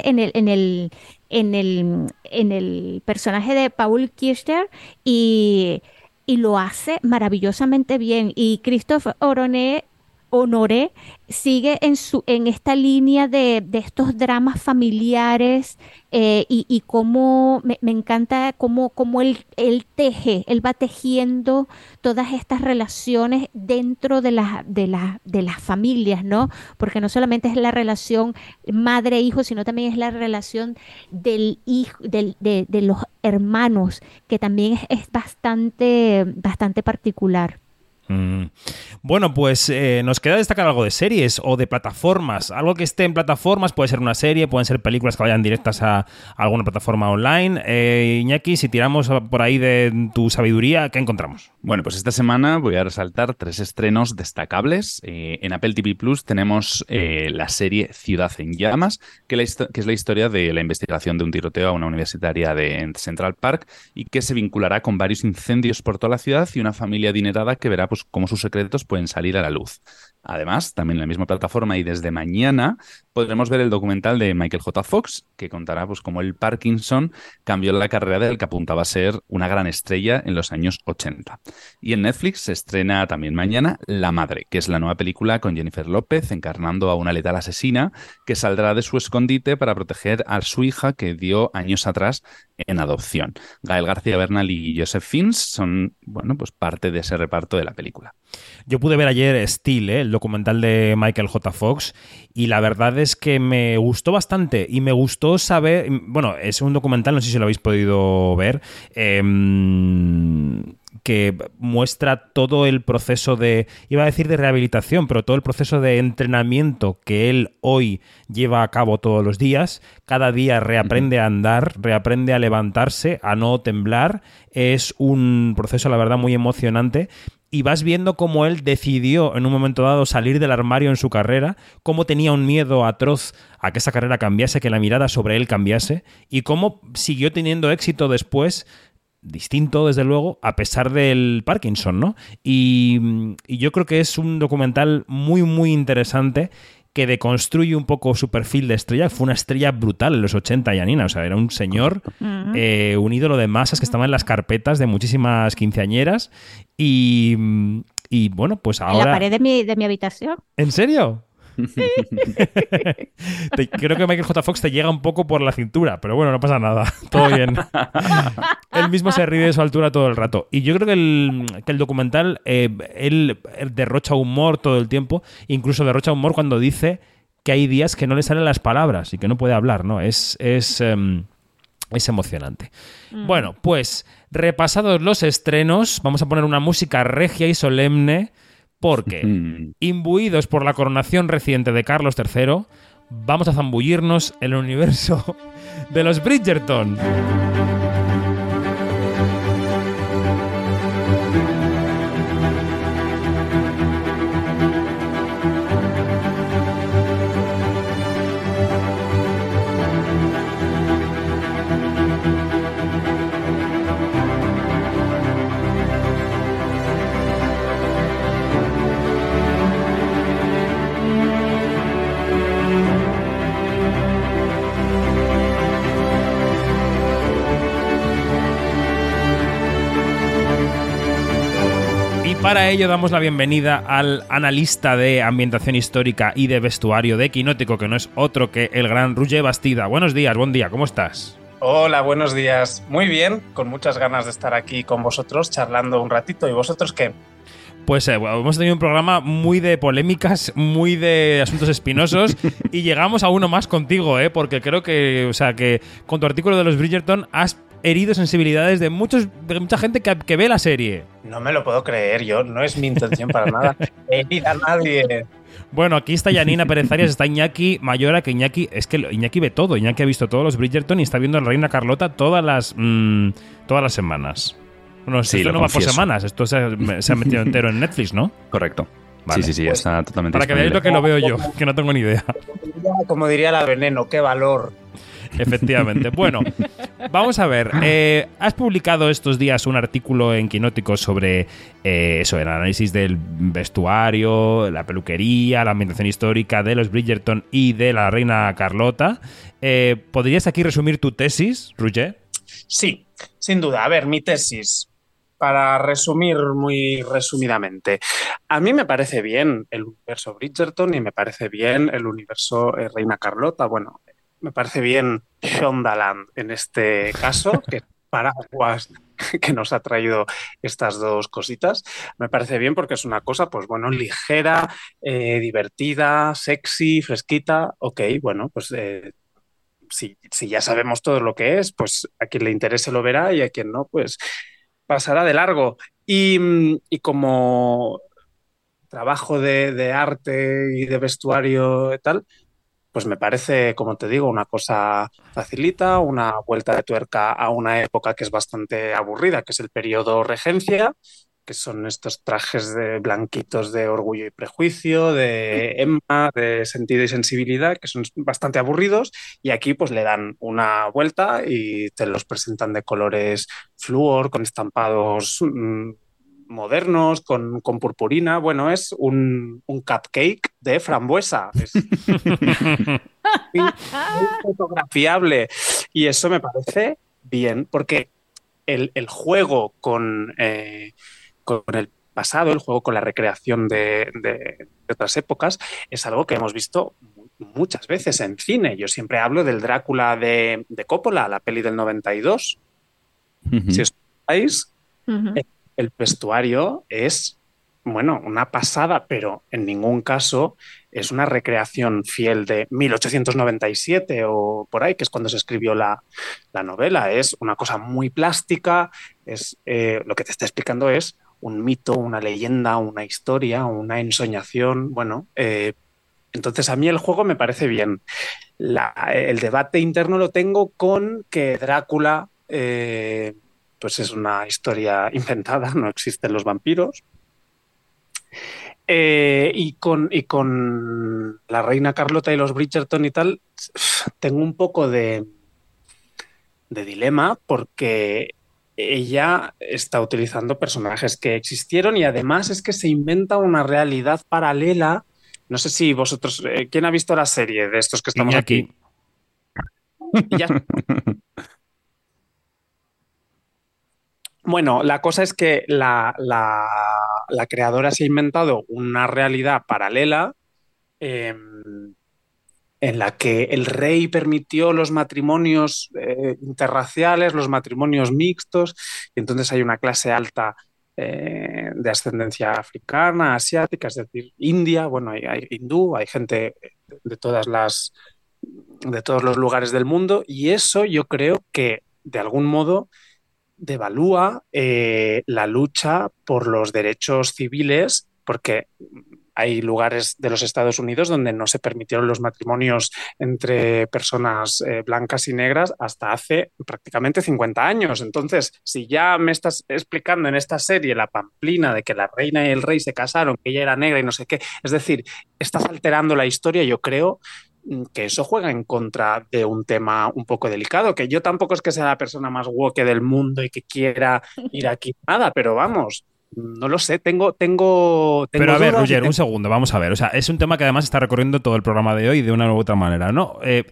en el, en el, en el, en el personaje de Paul Kirchner y, y lo hace maravillosamente bien. Y Christophe Oroné Honoré sigue en, su, en esta línea de, estos dramas familiares eh, y, cómo me, encanta cómo, cómo él, teje, él va tejiendo todas estas relaciones dentro de, la, de, la, de las familias, ¿no? Porque no solamente es la relación madre-hijo, sino también es la relación del hijo, del, de, los hermanos, que también es, es bastante, bastante particular. Mm. Bueno, pues eh, nos queda destacar algo de series o de plataformas. Algo que esté en plataformas, puede ser una serie, pueden ser películas que vayan directas a, alguna plataforma online. Eh, Iñaki, si tiramos por ahí de tu sabiduría, ¿qué encontramos? Bueno, pues esta semana voy a resaltar tres estrenos destacables. Eh, en Apple TV Plus tenemos la serie Ciudad en Llamas, que, que, es la historia de la investigación de un tiroteo a una universitaria de Central Park y que se vinculará con varios incendios por toda la ciudad y una familia adinerada que verá pues, cómo sus secretos pueden salir a la luz. Además, también en la misma plataforma y desde mañana podremos ver el documental de Michael J. Fox, que contará pues, cómo el Parkinson cambió la carrera del que apuntaba a ser una gran estrella en los años 80. Y en Netflix se estrena también mañana La Madre, que es la nueva película con Jennifer López encarnando a una letal asesina que saldrá de su escondite para proteger a su hija que dio años atrás en adopción. Gael García Bernal y Joseph Fiennes son bueno, pues parte de ese reparto de la película. Yo pude ver ayer Steel, ¿eh? el documental de Michael J. Fox, y la verdad es que me gustó bastante y me gustó saber, bueno, es un documental, no sé si lo habéis podido ver, em, que muestra todo el proceso de, iba a decir de rehabilitación, pero todo el proceso de entrenamiento que él hoy lleva a cabo todos los días. Cada día reaprende a andar, reaprende a levantarse, a no temblar. Es un proceso, la verdad, muy emocionante y vas viendo cómo él decidió en un momento dado salir del armario en su carrera, cómo tenía un miedo atroz a que esa carrera cambiase, que la mirada sobre él cambiase, y cómo siguió teniendo éxito después distinto, desde luego, a pesar del Parkinson, ¿no? Y, y, yo creo que es un documental muy, muy interesante que deconstruye un poco su perfil de estrella. Fue una estrella brutal en los 80, Yanina. O sea, era un señor, eh, un ídolo de masas que estaba en las carpetas de muchísimas quinceañeras. Y, y bueno, pues ahora. En la pared de mi, de mi habitación. ¿En serio? [laughs] creo que Michael J. Fox te llega un poco por la cintura, pero bueno, no pasa nada. [laughs] Todo bien. [laughs] él mismo se ríe de su altura todo el rato. Y yo creo que el, documental, eh, él derrocha humor todo el tiempo, incluso derrocha humor cuando dice que hay días que no le salen las palabras y que no puede hablar, ¿no? Es, es, em, es emocionante. Mm. Bueno, pues repasados los estrenos, vamos a poner una música regia y solemne porque, [laughs] imbuidos por la coronación reciente de Carlos III, vamos a zambullirnos en el universo [laughs] de los Bridgerton. Para ello damos la bienvenida al analista de ambientación histórica y de vestuario de Quinótico, que no es otro que el gran Roger Bastida. Buenos días, buen día, ¿cómo estás? Hola, buenos días. Muy bien, con muchas ganas de estar aquí con vosotros charlando un ratito. ¿Y vosotros qué? Pues eh, hemos tenido un programa muy de polémicas, muy de asuntos espinosos [laughs] y llegamos a uno más contigo, ¿eh? porque creo que, o sea, que con tu artículo de los Bridgerton has herido sensibilidades de, muchos, de mucha gente que, ve la serie. No me lo puedo creer, yo no es mi intención para nada herir a nadie. Bueno, aquí está Yanina Pérez Arias, está Iñaki Mayora, que Iñaki, es que Iñaki ve todo, Iñaki ha visto todos los Bridgerton y está viendo a la Reina Carlota todas las, mm, todas las semanas. Bueno, sí, esto no va por semanas, esto se, ha metido entero en Netflix, ¿no? Correcto. Sí, sí, sí, está totalmente Para que veáis lo que lo veo yo, que no tengo ni idea. Como diría la veneno, qué valor. Efectivamente. Bueno, vamos a ver. Eh, has publicado estos días un artículo en Quinótico sobre eh, eso, el análisis del vestuario, la peluquería, la ambientación histórica de los Bridgerton y de la reina Carlota. Eh, ¿Podrías aquí resumir tu tesis, Roger? Sí, sin duda. A ver, mi tesis para resumir muy resumidamente, a mí me parece bien el universo Bridgerton y me parece bien el universo Reina Carlota. Bueno, me parece bien Shondaland en este caso, que paraguas [laughs] que nos ha traído estas dos cositas. Me parece bien porque es una cosa, pues bueno, ligera, eh, divertida, sexy, fresquita. Ok, bueno, pues eh, si, ya sabemos todo lo que es, pues a quien le interese lo verá y a quien no, pues pasará de largo. Y, y como trabajo de, de, arte y de vestuario y tal, pues me parece, como te digo, una cosa facilita, una vuelta de tuerca a una época que es bastante aburrida, que es el periodo regencia, que son estos trajes de blanquitos de orgullo y prejuicio, de Emma, de sentido y sensibilidad, que son bastante aburridos, y aquí pues le dan una vuelta y te los presentan de colores flúor, con estampados mmm, modernos, con, con, purpurina. Bueno, es un, un cupcake de frambuesa. Es [laughs] fotografiable. Y eso me parece bien, porque el, el juego con... Eh, con el pasado, el juego con la recreación de, de, de, otras épocas, es algo que hemos visto muchas veces en cine. Yo siempre hablo del Drácula de, de Coppola, la peli del 92. Uh -huh. Si os veis, uh -huh. El, vestuario es, bueno, una pasada, pero en ningún caso es una recreación fiel de 1897 o por ahí, que es cuando se escribió la, la novela. Es una cosa muy plástica, es, eh, lo que te está explicando es un mito, una leyenda, una historia, una ensoñación. Bueno, eh, entonces a mí el juego me parece bien. El debate interno lo tengo con que Drácula eh, pues es una historia inventada, no existen los vampiros. Eh, y, con, y con la reina Carlota y los Bridgerton y tal, tengo un poco de, de dilema porque ella está utilizando personajes que existieron y además es que se inventa una realidad paralela. No sé si vosotros, eh, ¿quién ha visto la serie de estos que estamos aquí? aquí? Ya... [laughs] Bueno, la cosa es que la, la, creadora se ha inventado una realidad paralela eh, en la que el rey permitió los matrimonios eh, interraciales, los matrimonios mixtos, y entonces hay una clase alta eh, de ascendencia africana, asiática, es decir, India, bueno, hay, hay hindú, hay gente de todas las de todos los lugares del mundo, y eso yo creo que de algún modo devalúa eh, la lucha por los derechos civiles, porque hay lugares de los Estados Unidos donde no se permitieron los matrimonios entre personas eh, blancas y negras hasta hace prácticamente 50 años. Entonces, si ya me estás explicando en esta serie la pamplina de que la reina y el rey se casaron, que ella era negra y no sé qué, es decir, estás alterando la historia, yo creo que eso juega en contra de un tema un poco delicado, que yo tampoco es que sea la persona más woke del mundo y que quiera ir aquí [laughs] nada, pero vamos, no lo sé, tengo. tengo, tengo Pero a ver, Roger, un segundo, vamos a ver. O sea, es un tema que además está recorriendo todo el programa de hoy de una u otra manera, ¿no? Eh,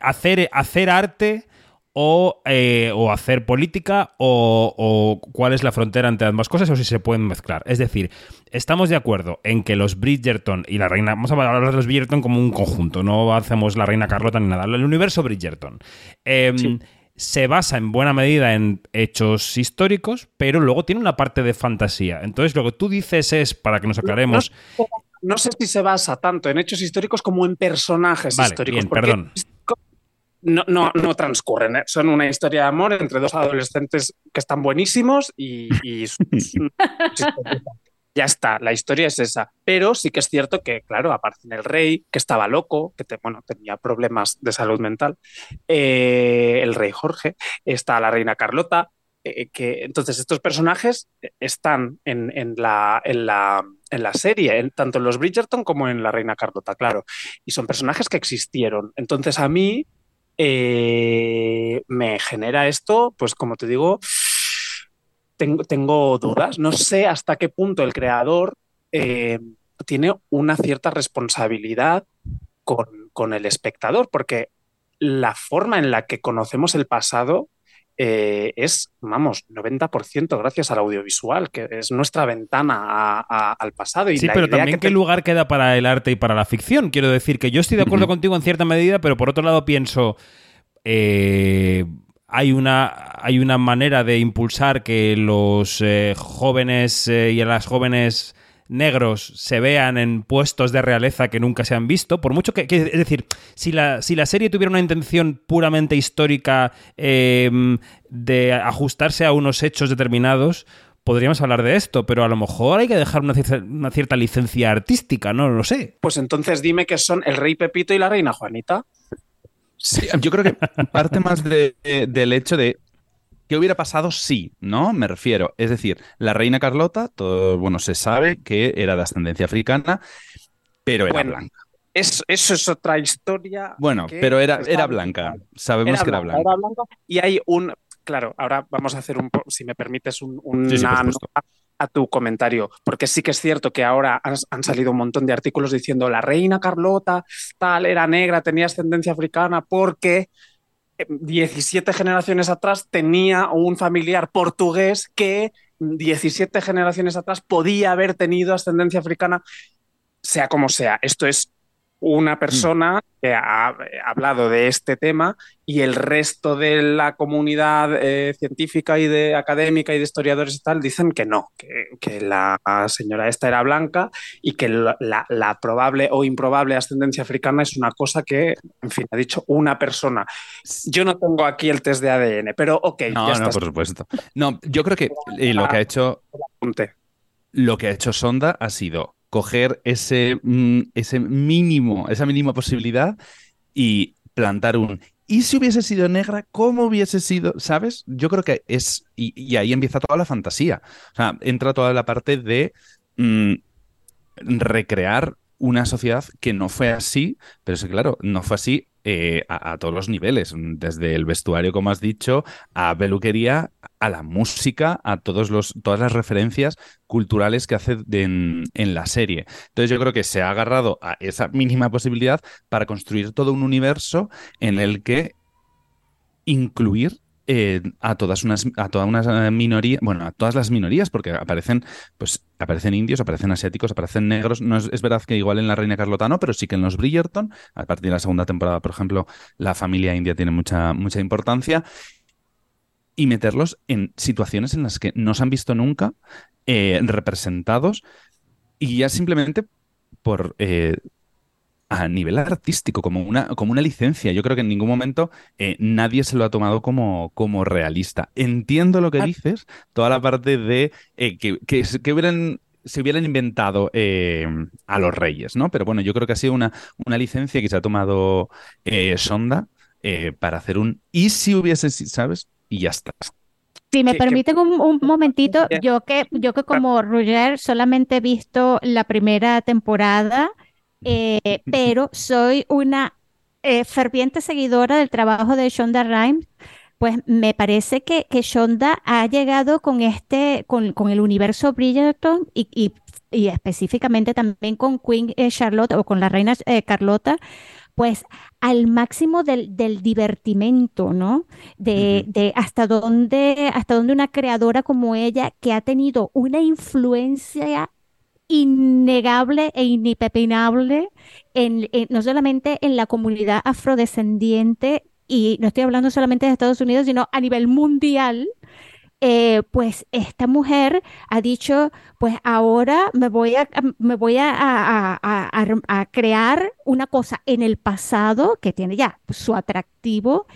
hacer, hacer arte o, eh, o hacer política o, o, cuál es la frontera entre ambas cosas o si se pueden mezclar. Es decir, estamos de acuerdo en que los Bridgerton y la reina, vamos a hablar de los Bridgerton como un conjunto, no hacemos la reina Carlota ni nada, el universo Bridgerton. Eh, sí se basa en buena medida en hechos históricos, pero luego tiene una parte de fantasía. Entonces, lo que tú dices es, para que nos aclaremos. No, no, no sé si se basa tanto en hechos históricos como en personajes vale, históricos. Bien, perdón. No, no, no, transcurren, ¿eh? son una historia de amor entre dos adolescentes que están buenísimos y, y [laughs] ya está, la historia es esa. Pero sí que es cierto que, claro, aparece el rey, que estaba loco, que te, bueno, tenía problemas de salud mental, eh, el rey Jorge, está la reina Carlota, eh, que entonces estos personajes están en, en, la, en, la, en la serie, en, tanto en los Bridgerton como en la reina Carlota, claro, y son personajes que existieron. Entonces a mí eh, me genera esto, pues como te digo, tengo, dudas. No sé hasta qué punto el creador eh, tiene una cierta responsabilidad con, con, el espectador, porque la forma en la que conocemos el pasado eh, es, vamos, 90% gracias al audiovisual, que es nuestra ventana a, a, al pasado. Y sí, pero también que qué te... lugar queda para el arte y para la ficción. Quiero decir que yo estoy de acuerdo uh -huh. contigo en cierta medida, pero por otro lado pienso... Eh, hay una, hay una manera de impulsar que los eh, jóvenes eh, y las jóvenes negros se vean en puestos de realeza que nunca se han visto, por mucho que, que es decir, si la, si la, serie tuviera una intención puramente histórica eh, de ajustarse a unos hechos determinados, podríamos hablar de esto, pero a lo mejor hay que dejar una, cierta- una cierta licencia artística, no lo sé. Pues entonces dime que son el rey Pepito y la reina Juanita. Sí, yo creo que parte más de- de- del hecho de qué hubiera pasado si, ¿no? Me refiero. Es decir, la reina Carlota, todo, bueno, se sabe que era de ascendencia africana, pero era Bueno, blanca. Es- eso es otra historia. Bueno, pero era, era blanca. Sabemos que era blanca. era blanca. Y hay un. Claro, ahora vamos a hacer un. Si me permites, un, Sí, sí, por una nota a tu comentario. Porque sí que es cierto que ahora han, han salido un montón de artículos diciendo la reina Carlota, tal, era negra, tenía ascendencia africana, porque. Eh, 17 generaciones atrás tenía un familiar portugués que 17 generaciones atrás podía haber tenido ascendencia africana, sea como sea. Esto es una persona que ha eh, hablado de este tema y el resto de la comunidad eh, científica y de académica y de historiadores y tal dicen que no, que, que la señora esta era blanca y que la, la- la probable o improbable ascendencia africana es una cosa que, en fin, ha dicho una persona. Yo no tengo aquí el test de ADN, pero ok, No, ya no, por supuesto. No, yo creo que eh, lo que ha hecho. Lo que ha hecho Sonda ha sido coger ese, mm, ese mínimo, esa mínima posibilidad y plantar un. ¿Y si hubiese sido negra? ¿Cómo hubiese sido? ¿Sabes? Yo creo que es. Y, ahí empieza toda la fantasía. O sea, entra toda la parte de mm, recrear una sociedad que no fue así, pero es que, claro, no fue así eh, a, todos los niveles, desde el vestuario, como has dicho, a peluquería, a la música, a todos los, todas las referencias culturales que hace en, en la serie. Entonces yo creo que se ha agarrado a esa mínima posibilidad para construir todo un universo en el que incluir eh, a todas unas a todas unas minorías, bueno, a todas las minorías, porque aparecen, pues, aparecen indios, aparecen asiáticos, aparecen negros. No es, verdad que igual en la Reina Carlota no, pero sí que en los Bridgerton, a partir de la segunda temporada, por ejemplo, la familia india tiene mucha, mucha importancia. Y meterlos en situaciones en las que no se han visto nunca eh, representados y ya simplemente por eh, a nivel artístico, como una, como una licencia. Yo creo que en ningún momento eh, nadie se lo ha tomado como, como realista. Entiendo lo que dices, toda la parte de eh, que, que, se- que hubieran se hubieran inventado eh, a los reyes, ¿no? Pero bueno, yo creo que ha sido una, una licencia que se ha tomado eh, Sonda eh, para hacer un ¿y si hubiese, si- ¿sabes? Y ya está. Si me que- permiten un, un [laughs] momentito, yo que, yo que como Roger solamente he visto la primera temporada, eh, [laughs] pero soy una eh, ferviente seguidora del trabajo de Shonda Rhimes, pues me parece que, que Shonda ha llegado con este, con, con el universo Bridgerton y, y- y específicamente también con Queen eh, Charlotte o con la reina eh, Carlota, pues al máximo del, del divertimento, ¿no? De, de hasta dónde, hasta dónde una creadora como ella, que ha tenido una influencia innegable e inipepinable no solamente en la comunidad afrodescendiente, y no estoy hablando solamente de Estados Unidos, sino a nivel mundial, eh, pues esta mujer ha dicho, pues ahora me voy a, me voy a crear una cosa en el pasado que tiene ya su atractivo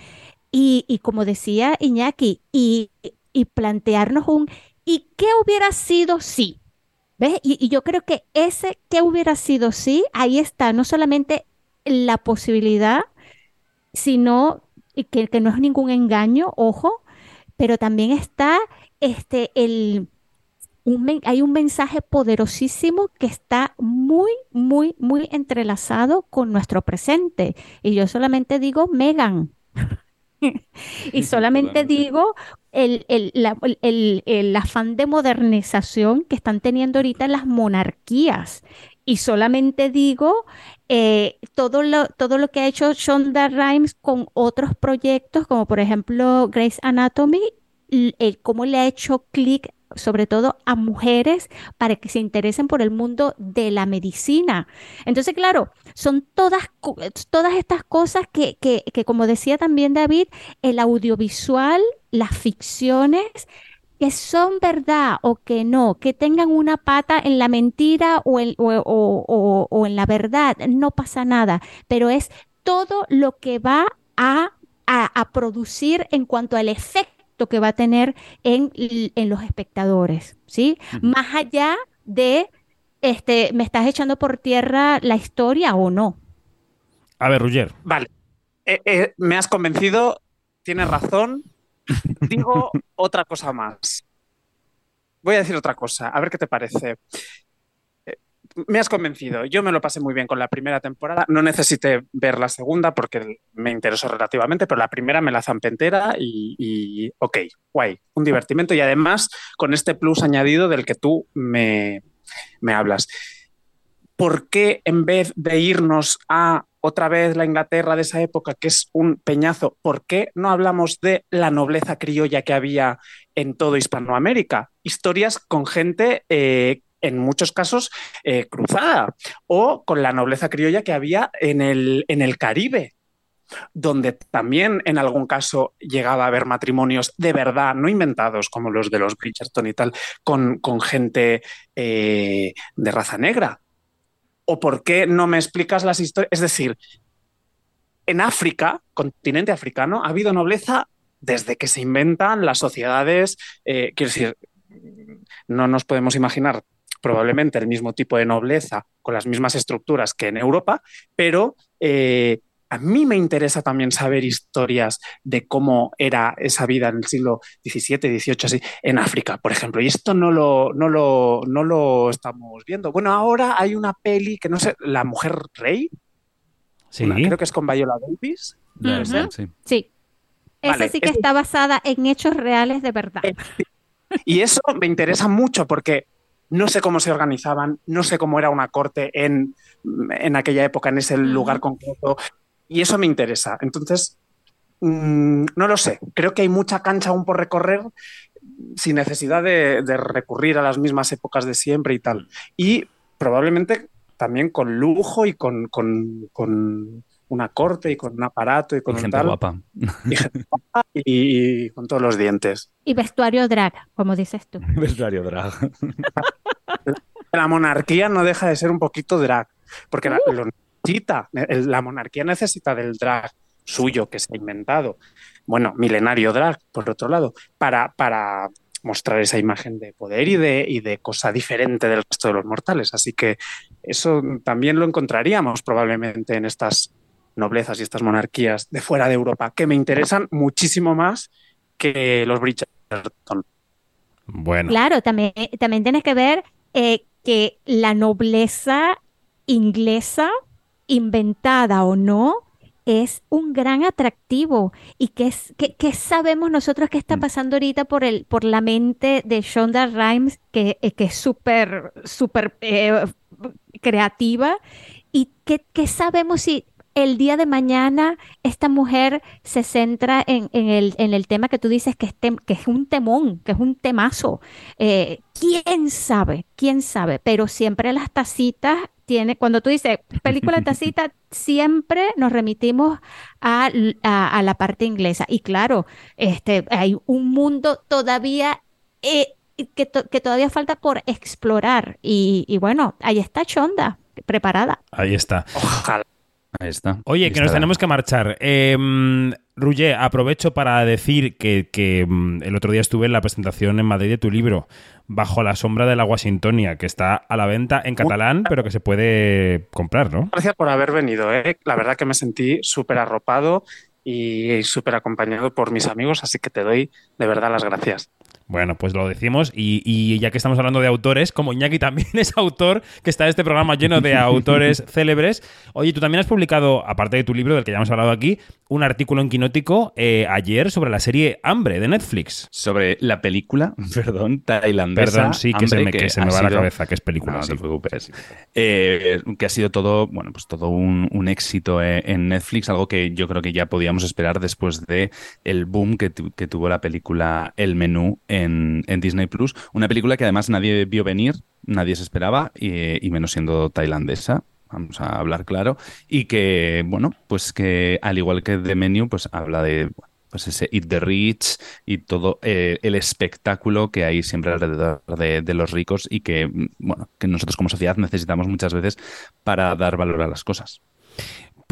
y, y como decía Iñaki, y, y plantearnos un, ¿y qué hubiera sido si? ¿Ves? Y, y yo creo que ese qué hubiera sido si, ahí está, no solamente la posibilidad, sino que, que no es ningún engaño, ojo, pero también está este, el, un hay un mensaje poderosísimo que está muy, muy, muy entrelazado con nuestro presente. Y yo solamente digo Megan. [laughs] Y solamente digo el, el- el- el- el afán de modernización que están teniendo ahorita las monarquías. Y solamente digo eh, todo lo, todo lo que ha hecho Shonda Rhimes con otros proyectos, como por ejemplo Grey's Anatomy, l- el cómo le ha hecho clic sobre todo a mujeres para que se interesen por el mundo de la medicina. Entonces, claro, son todas, todas estas cosas que, que, que, como decía también David, el audiovisual, las ficciones, que son verdad o que no, que tengan una pata en la mentira o o, o- o- o en la verdad, no pasa nada, pero es todo lo que va a, a- a producir en cuanto al efecto impacto que va a tener en, en los espectadores, ¿sí? Más allá de, este, ¿me estás echando por tierra la historia o no? A ver, Ruger. Vale. Eh, eh, me has convencido, tienes razón. [laughs] Digo otra cosa más. Voy a decir otra cosa, a ver qué te parece. Me has convencido. Yo me lo pasé muy bien con la primera temporada. No necesité ver la segunda porque me interesó relativamente, pero la primera me la zampentera y, y ok, guay, un divertimento y además con este plus añadido del que tú me, me hablas. ¿Por qué en vez de irnos a otra vez la Inglaterra de esa época, que es un peñazo, ¿por qué no hablamos de la nobleza criolla que había en todo Hispanoamérica? Historias con gente, eh, en muchos casos, eh, cruzada, o con la nobleza criolla que había en el, en el Caribe, donde también en algún caso llegaba a haber matrimonios de verdad, no inventados como los de los Bridgerton y tal, con, con gente eh, de raza negra. ¿O por qué no me explicas las historias? Es decir, en África, continente africano, ha habido nobleza desde que se inventan las sociedades. Eh, quiero decir, no nos podemos imaginar probablemente el mismo tipo de nobleza con las mismas estructuras que en Europa, pero eh, a mí me interesa también saber historias de cómo era esa vida en el siglo XVII, XVIII, así, en África, por ejemplo. Y esto no lo, no lo, no lo estamos viendo. Bueno, ahora hay una peli que no sé, La Mujer Rey. Sí. Una, creo que es con Viola Davis. Sí. Sí. Esa Vale, sí que es- está basada en hechos reales de verdad. [laughs] Y eso me interesa mucho porque no sé cómo se organizaban, no sé cómo era una corte en, en aquella época, en ese lugar concreto, y eso me interesa. Entonces, mm, no lo sé, creo que hay mucha cancha aún por recorrer sin necesidad de, de recurrir a las mismas épocas de siempre y tal. Y probablemente también con lujo y con, con- con una corte y con un aparato y con Y un gente tal, guapa. y gente [laughs] guapa y- y con todos los dientes. Y vestuario drag, como dices tú. [laughs] Vestuario drag. la monarquía no deja de ser un poquito drag, porque la, lo necesita. El- La monarquía necesita del drag suyo que se ha inventado. Bueno, milenario drag, por otro lado, para, para mostrar esa imagen de poder y de, y de cosa diferente del resto de los mortales. Así que eso también lo encontraríamos probablemente en estas noblezas y estas monarquías de fuera de Europa, que me interesan muchísimo más que los Bridgerton. Bueno. Claro, también, también tienes que ver eh, que la nobleza inglesa, inventada o no, es un gran atractivo. ¿Y qué, es, qué, qué sabemos nosotros que está pasando ahorita por, el, por la mente de Shonda Rhimes, que, eh, que es súper, súper eh, creativa? ¿Y qué, qué sabemos si el día de mañana esta mujer se centra en, en el, en el tema que tú dices que es, tem- que es un temón, que es un temazo? Eh, ¿Quién sabe? ¿Quién sabe? Pero siempre las tacitas tiene, cuando tú dices película de [laughs] tacita, siempre nos remitimos a, l- a- a la parte inglesa. Y claro, este, hay un mundo todavía eh, que, to- que todavía falta por explorar. Y, y bueno, ahí está Chonda, preparada. Ahí está. Ojalá. Ahí está. Oye, Ahí que nos tenemos que marchar. Eh, Ruye, aprovecho para decir que, que, mm, el otro día estuve en la presentación en Madrid de tu libro, Bajo la sombra de la Washingtonia, que está a la venta en catalán, pero que se puede comprar, ¿no? Gracias por haber venido. ¿eh? La verdad que me sentí súper arropado y súper acompañado por mis amigos, así que te doy de verdad las gracias. Bueno, pues lo decimos y, y ya que estamos hablando de autores, como Iñaki también [laughs] es autor, que está este programa lleno de autores [laughs] célebres, oye, tú también has publicado, aparte de tu libro del que ya hemos hablado aquí, un artículo en Quinótico eh, ayer sobre la serie Hambre de Netflix. Sobre la película, [laughs] perdón, tailandesa. Perdón, sí, que se me, que se me ha va la sido- cabeza, que es película. No, no sí. te preocupes. Eh, que ha sido todo, bueno, pues todo un, un éxito eh, en Netflix, algo que yo creo que ya podíamos esperar después de el boom que, tu- que tuvo la película El Menú en, Disney Plus. Una película que además nadie vio venir, nadie se esperaba, y, menos siendo tailandesa. Vamos a hablar claro. Y que, bueno, pues que al igual que The Menu, pues habla de pues ese Eat the Rich y todo eh, el espectáculo que hay siempre alrededor de, de los ricos y que, mm, bueno, que nosotros como sociedad necesitamos muchas veces para dar valor a las cosas.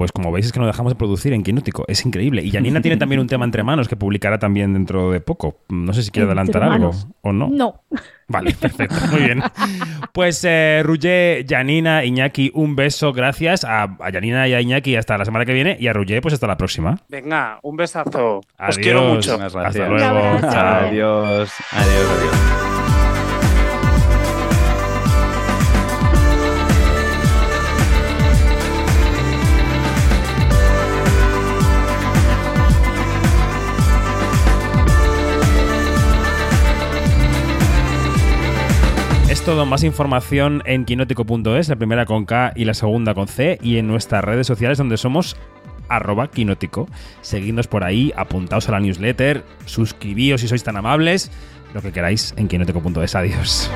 Pues como veis es que no dejamos de producir en Quinótico. Es increíble. Y Janina tiene también un tema entre manos que publicará también dentro de poco. No sé si quiere adelantar algo o no. No. Vale, perfecto, muy bien. Pues eh, Janina, Iñaki, un beso, gracias a, a Janina y a Iñaki hasta la semana que viene y a Ruger pues hasta la próxima. Venga, un besazo. Os Adiós. quiero mucho. Muchas Hasta luego. Chao. Adiós. Adiós, adiós. Todo, más información en quinótico.es, la primera con K y la segunda con C, y en nuestras redes sociales donde somos arroba quinótico. Seguidnos por ahí, apuntaos a la newsletter, suscribíos si sois tan amables, lo que queráis en quinótico.es. Adiós.